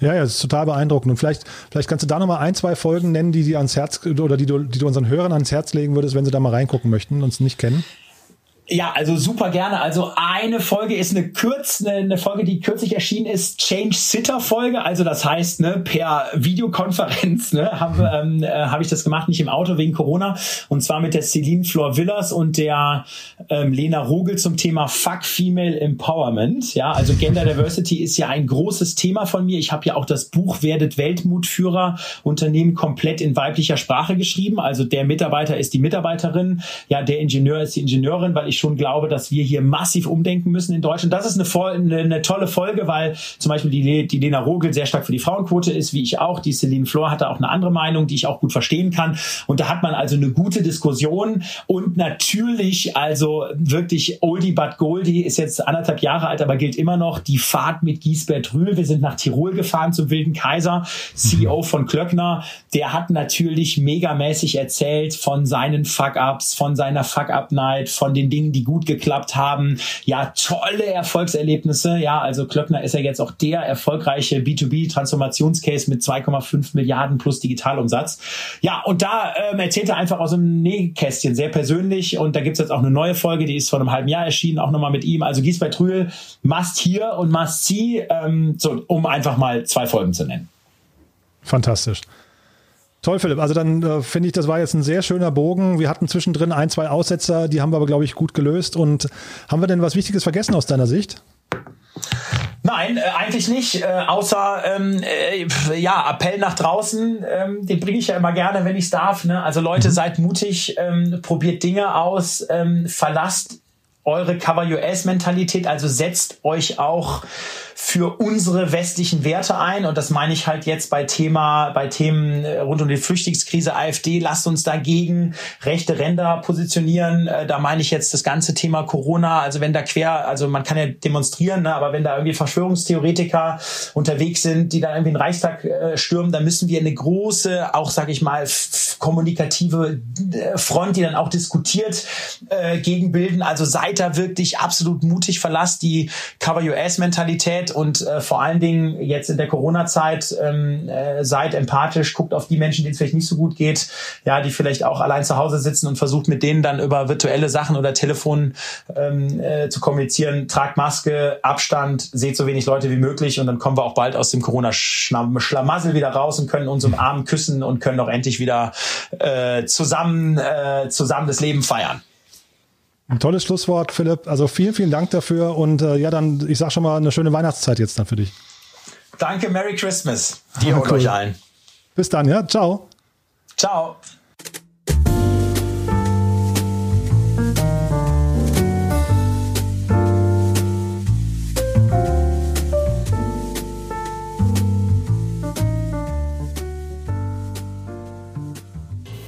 Ja, ja, das ist total beeindruckend. Und vielleicht, vielleicht kannst du da nochmal ein, zwei Folgen nennen, die dir ans Herz oder die du, die du unseren Hörern ans Herz legen würdest, wenn sie da mal reingucken möchten und uns nicht kennen. Ja, also super gerne. Also eine Folge ist eine eine, eine Folge, die kürzlich erschienen ist, Change Sitter Folge. Also das heißt, ne, per Videokonferenz ne, habe ähm, äh, hab ich das gemacht, nicht im Auto wegen Corona. Und zwar mit der Celine Flor Villas und der ähm, Lena Rogel zum Thema Fuck Female Empowerment. Ja, also Gender Diversity ist ja ein großes Thema von mir. Ich habe ja auch das Buch Werdet Weltmutführer Unternehmen komplett in weiblicher Sprache geschrieben. Also der Mitarbeiter ist die Mitarbeiterin, ja, der Ingenieur ist die Ingenieurin, weil ich ich schon glaube, dass wir hier massiv umdenken müssen in Deutschland. Das ist eine, eine, eine tolle Folge, weil zum Beispiel die, die Lena Rogel sehr stark für die Frauenquote ist, wie ich auch. Die Celine Flor hatte auch eine andere Meinung, die ich auch gut verstehen kann. Und da hat man also eine gute Diskussion und natürlich also wirklich Oldie but Goldie ist jetzt anderthalb Jahre alt, aber gilt immer noch die Fahrt mit Giesbert Rühl. Wir sind nach Tirol gefahren zum Wilden Kaiser, CEO von Klöckner. Der hat natürlich megamäßig erzählt von seinen Fuck-Ups, von seiner Fuck-Up-Night, von den Dingen, Dingen, die gut geklappt haben. Ja, tolle Erfolgserlebnisse. Ja, also Klöckner ist ja jetzt auch der erfolgreiche B2B-Transformationscase mit 2,5 Milliarden plus Digitalumsatz. Ja, und da ähm, erzählt er einfach aus dem Nähkästchen sehr persönlich. Und da gibt's jetzt auch eine neue Folge, die ist vor einem halben Jahr erschienen, auch nochmal mit ihm. Also Giesbert Rühl, Must hier und Must see, ähm, so, um einfach mal zwei Folgen zu nennen. Fantastisch. Toll, Philipp. Also dann äh, finde ich, das war jetzt ein sehr schöner Bogen. Wir hatten zwischendrin ein, zwei Aussetzer, die haben wir aber, glaube ich, gut gelöst. Und haben wir denn was Wichtiges vergessen aus deiner Sicht? Nein, äh, eigentlich nicht. Äh, außer ähm, äh, ja Appell nach draußen. Ähm, den bringe ich ja immer gerne, wenn ich es darf. Ne? Also Leute, mhm. seid mutig, ähm, probiert Dinge aus, ähm, verlasst eure Cover US Mentalität. Also setzt euch auch für unsere westlichen Werte ein. Und das meine ich halt jetzt bei Thema, bei Themen äh, rund um die Flüchtlingskrise AfD. Lasst uns dagegen rechte Ränder positionieren. Äh, da meine ich jetzt das ganze Thema Corona. Also wenn da quer, also man kann ja demonstrieren, ne, aber wenn da irgendwie Verschwörungstheoretiker unterwegs sind, die da irgendwie den Reichstag äh, stürmen, dann müssen wir eine große, auch sage ich mal, kommunikative Front, die dann auch diskutiert, äh, gegenbilden. Also seid da wirklich absolut mutig, verlasst die Cover-US-Mentalität seid und äh, vor allen Dingen jetzt in der Corona-Zeit ähm, äh, seid empathisch, guckt auf die Menschen, denen es vielleicht nicht so gut geht, ja, die vielleicht auch allein zu Hause sitzen und versucht mit denen dann über virtuelle Sachen oder Telefon ähm, äh, zu kommunizieren. Tragt Maske, Abstand, seht so wenig Leute wie möglich und dann kommen wir auch bald aus dem Corona-Schlamassel wieder raus und können uns umarmen, küssen und können auch endlich wieder äh, zusammen, äh, zusammen das Leben feiern. Ein tolles Schlusswort, Philipp. Also vielen, vielen Dank dafür und äh, ja, dann, ich sag schon mal, eine schöne Weihnachtszeit jetzt dann für dich. Danke, Merry Christmas. Die ah, cool. euch allen. Bis dann, ja. Ciao. Ciao.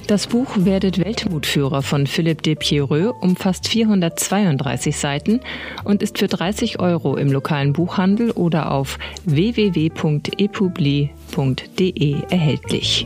Das Buch Werdet Weltmutführer von Philippe de Pierreux umfasst 432 Seiten und ist für 30 Euro im lokalen Buchhandel oder auf www.epubli.de erhältlich.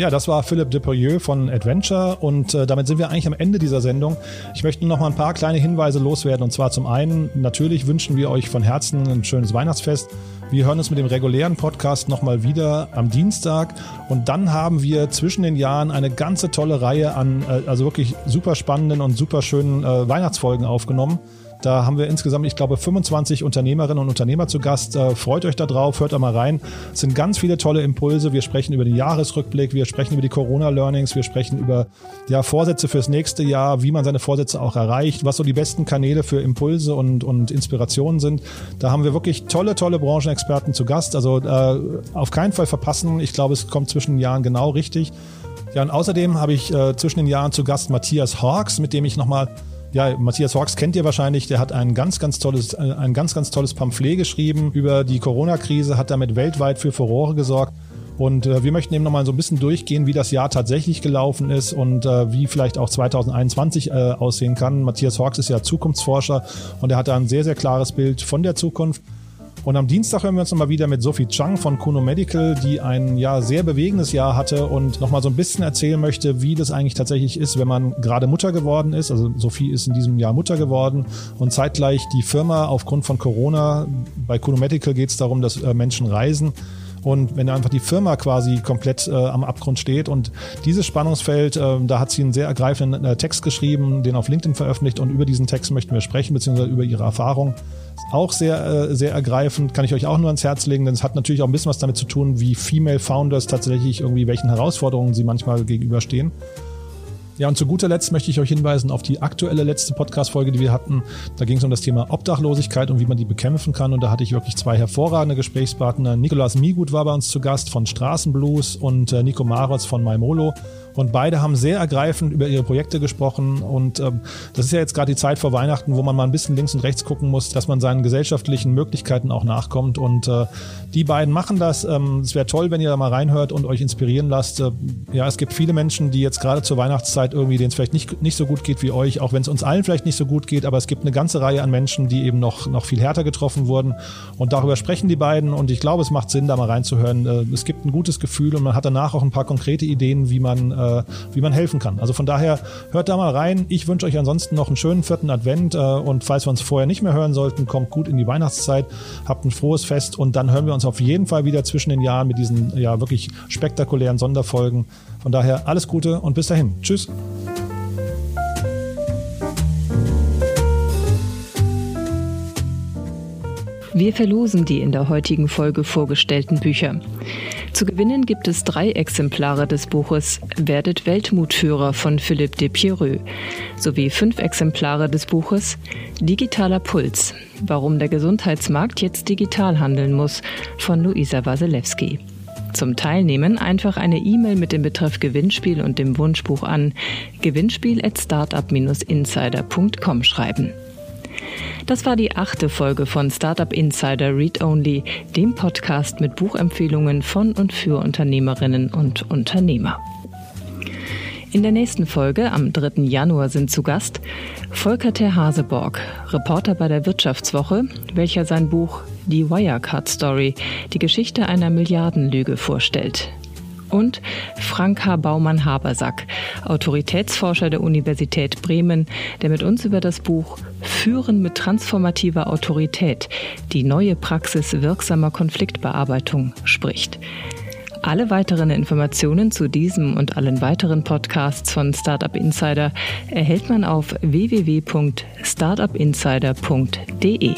Ja, das war Philipp Deperieux von Adventure und äh, damit sind wir eigentlich am Ende dieser Sendung. Ich möchte noch mal ein paar kleine Hinweise loswerden und zwar zum einen, natürlich wünschen wir euch von Herzen ein schönes Weihnachtsfest. Wir hören uns mit dem regulären Podcast nochmal wieder am Dienstag und dann haben wir zwischen den Jahren eine ganze tolle Reihe an, äh, also wirklich super spannenden und super schönen äh, Weihnachtsfolgen aufgenommen Da haben wir insgesamt, ich glaube, 25 Unternehmerinnen und Unternehmer zu Gast. Äh, freut euch darauf, hört da mal rein. Es sind ganz viele tolle Impulse. Wir sprechen über den Jahresrückblick, wir sprechen über die Corona-Learnings, wir sprechen über ja, Vorsätze fürs nächste Jahr, wie man seine Vorsätze auch erreicht, was so die besten Kanäle für Impulse und, und Inspirationen sind. Da haben wir wirklich tolle, tolle Branchenexperten zu Gast. Also äh, auf keinen Fall verpassen. Ich glaube, es kommt zwischen den Jahren genau richtig. Ja, und außerdem habe ich äh, zwischen den Jahren zu Gast Matthias Hawks, mit dem ich nochmal ja, Matthias Hawks kennt ihr wahrscheinlich. Der hat ein ganz, ganz tolles, äh, ein ganz, ganz tolles Pamphlet geschrieben über die Corona-Krise, hat damit weltweit für Furore gesorgt. Und äh, wir möchten eben nochmal so ein bisschen durchgehen, wie das Jahr tatsächlich gelaufen ist und äh, wie vielleicht auch 2021 äh, aussehen kann. Matthias Hawks ist ja Zukunftsforscher und er hat da ein sehr, sehr klares Bild von der Zukunft. Und am Dienstag hören wir uns nochmal wieder mit Sophie Chang von Kuno Medical, die ein ja sehr bewegendes Jahr hatte und nochmal so ein bisschen erzählen möchte, wie das eigentlich tatsächlich ist, wenn man gerade Mutter geworden ist. Also Sophie ist in diesem Jahr Mutter geworden und zeitgleich die Firma aufgrund von Corona, bei Kuno Medical geht es darum, dass äh, Menschen reisen. Und wenn einfach die Firma quasi komplett äh, am Abgrund steht und dieses Spannungsfeld, äh, da hat sie einen sehr ergreifenden äh, Text geschrieben, den auf LinkedIn veröffentlicht und über diesen Text möchten wir sprechen, beziehungsweise über ihre Erfahrung. Auch sehr, äh, sehr ergreifend, kann ich euch auch nur ans Herz legen, denn es hat natürlich auch ein bisschen was damit zu tun, wie Female Founders tatsächlich irgendwie welchen Herausforderungen sie manchmal gegenüberstehen. Ja, und zu guter Letzt möchte ich euch hinweisen auf die aktuelle letzte Podcast-Folge, die wir hatten. Da ging es um das Thema Obdachlosigkeit und wie man die bekämpfen kann. Und da hatte ich wirklich zwei hervorragende Gesprächspartner. Nikolaus Migut war bei uns zu Gast von Straßenblues und äh, Nico Maros von Maimolo. Und beide haben sehr ergreifend über ihre Projekte gesprochen. Und ähm, das ist ja jetzt gerade die Zeit vor Weihnachten, wo man mal ein bisschen links und rechts gucken muss, dass man seinen gesellschaftlichen Möglichkeiten auch nachkommt. Und äh, die beiden machen das. Ähm, es wäre toll, wenn ihr da mal reinhört und euch inspirieren lasst. Äh, ja, es gibt viele Menschen, die jetzt gerade zur Weihnachtszeit irgendwie, denen es vielleicht nicht, nicht so gut geht wie euch, auch wenn es uns allen vielleicht nicht so gut geht, aber es gibt eine ganze Reihe an Menschen, die eben noch, noch viel härter getroffen wurden. Und darüber sprechen die beiden. Und ich glaube, es macht Sinn, da mal reinzuhören. Äh, es gibt ein gutes Gefühl und man hat danach auch ein paar konkrete Ideen, wie man, äh, wie man helfen kann. Also von daher hört da mal rein. Ich wünsche euch ansonsten noch einen schönen vierten Advent. Äh, und falls wir uns vorher nicht mehr hören sollten, kommt gut in die Weihnachtszeit, habt ein frohes Fest und dann hören wir uns auf jeden Fall wieder zwischen den Jahren mit diesen ja wirklich spektakulären Sonderfolgen. Von daher alles Gute und bis dahin. Tschüss. Wir verlosen die in der heutigen Folge vorgestellten Bücher. Zu gewinnen gibt es drei Exemplare des Buches Werdet Weltmutführer von Philippe de Pierreux sowie fünf Exemplare des Buches Digitaler Puls, warum der Gesundheitsmarkt jetzt digital handeln muss von Luisa Wasilewski. Zum Teilnehmen einfach eine E-Mail mit dem Betreff Gewinnspiel und dem Wunschbuch an gewinnspiel at startup-insider.com schreiben. Das war die achte Folge von Startup Insider Read Only, dem Podcast mit Buchempfehlungen von und für Unternehmerinnen und Unternehmer. In der nächsten Folge am 3. Januar sind zu Gast Volker Ter Haseborg, Reporter bei der Wirtschaftswoche, welcher sein Buch Die Wirecard Story, die Geschichte einer Milliardenlüge vorstellt und Frank H. Baumann-Habersack, Autoritätsforscher der Universität Bremen, der mit uns über das Buch Führen mit transformativer Autorität, die neue Praxis wirksamer Konfliktbearbeitung spricht. Alle weiteren Informationen zu diesem und allen weiteren Podcasts von Startup Insider erhält man auf www.startupinsider.de.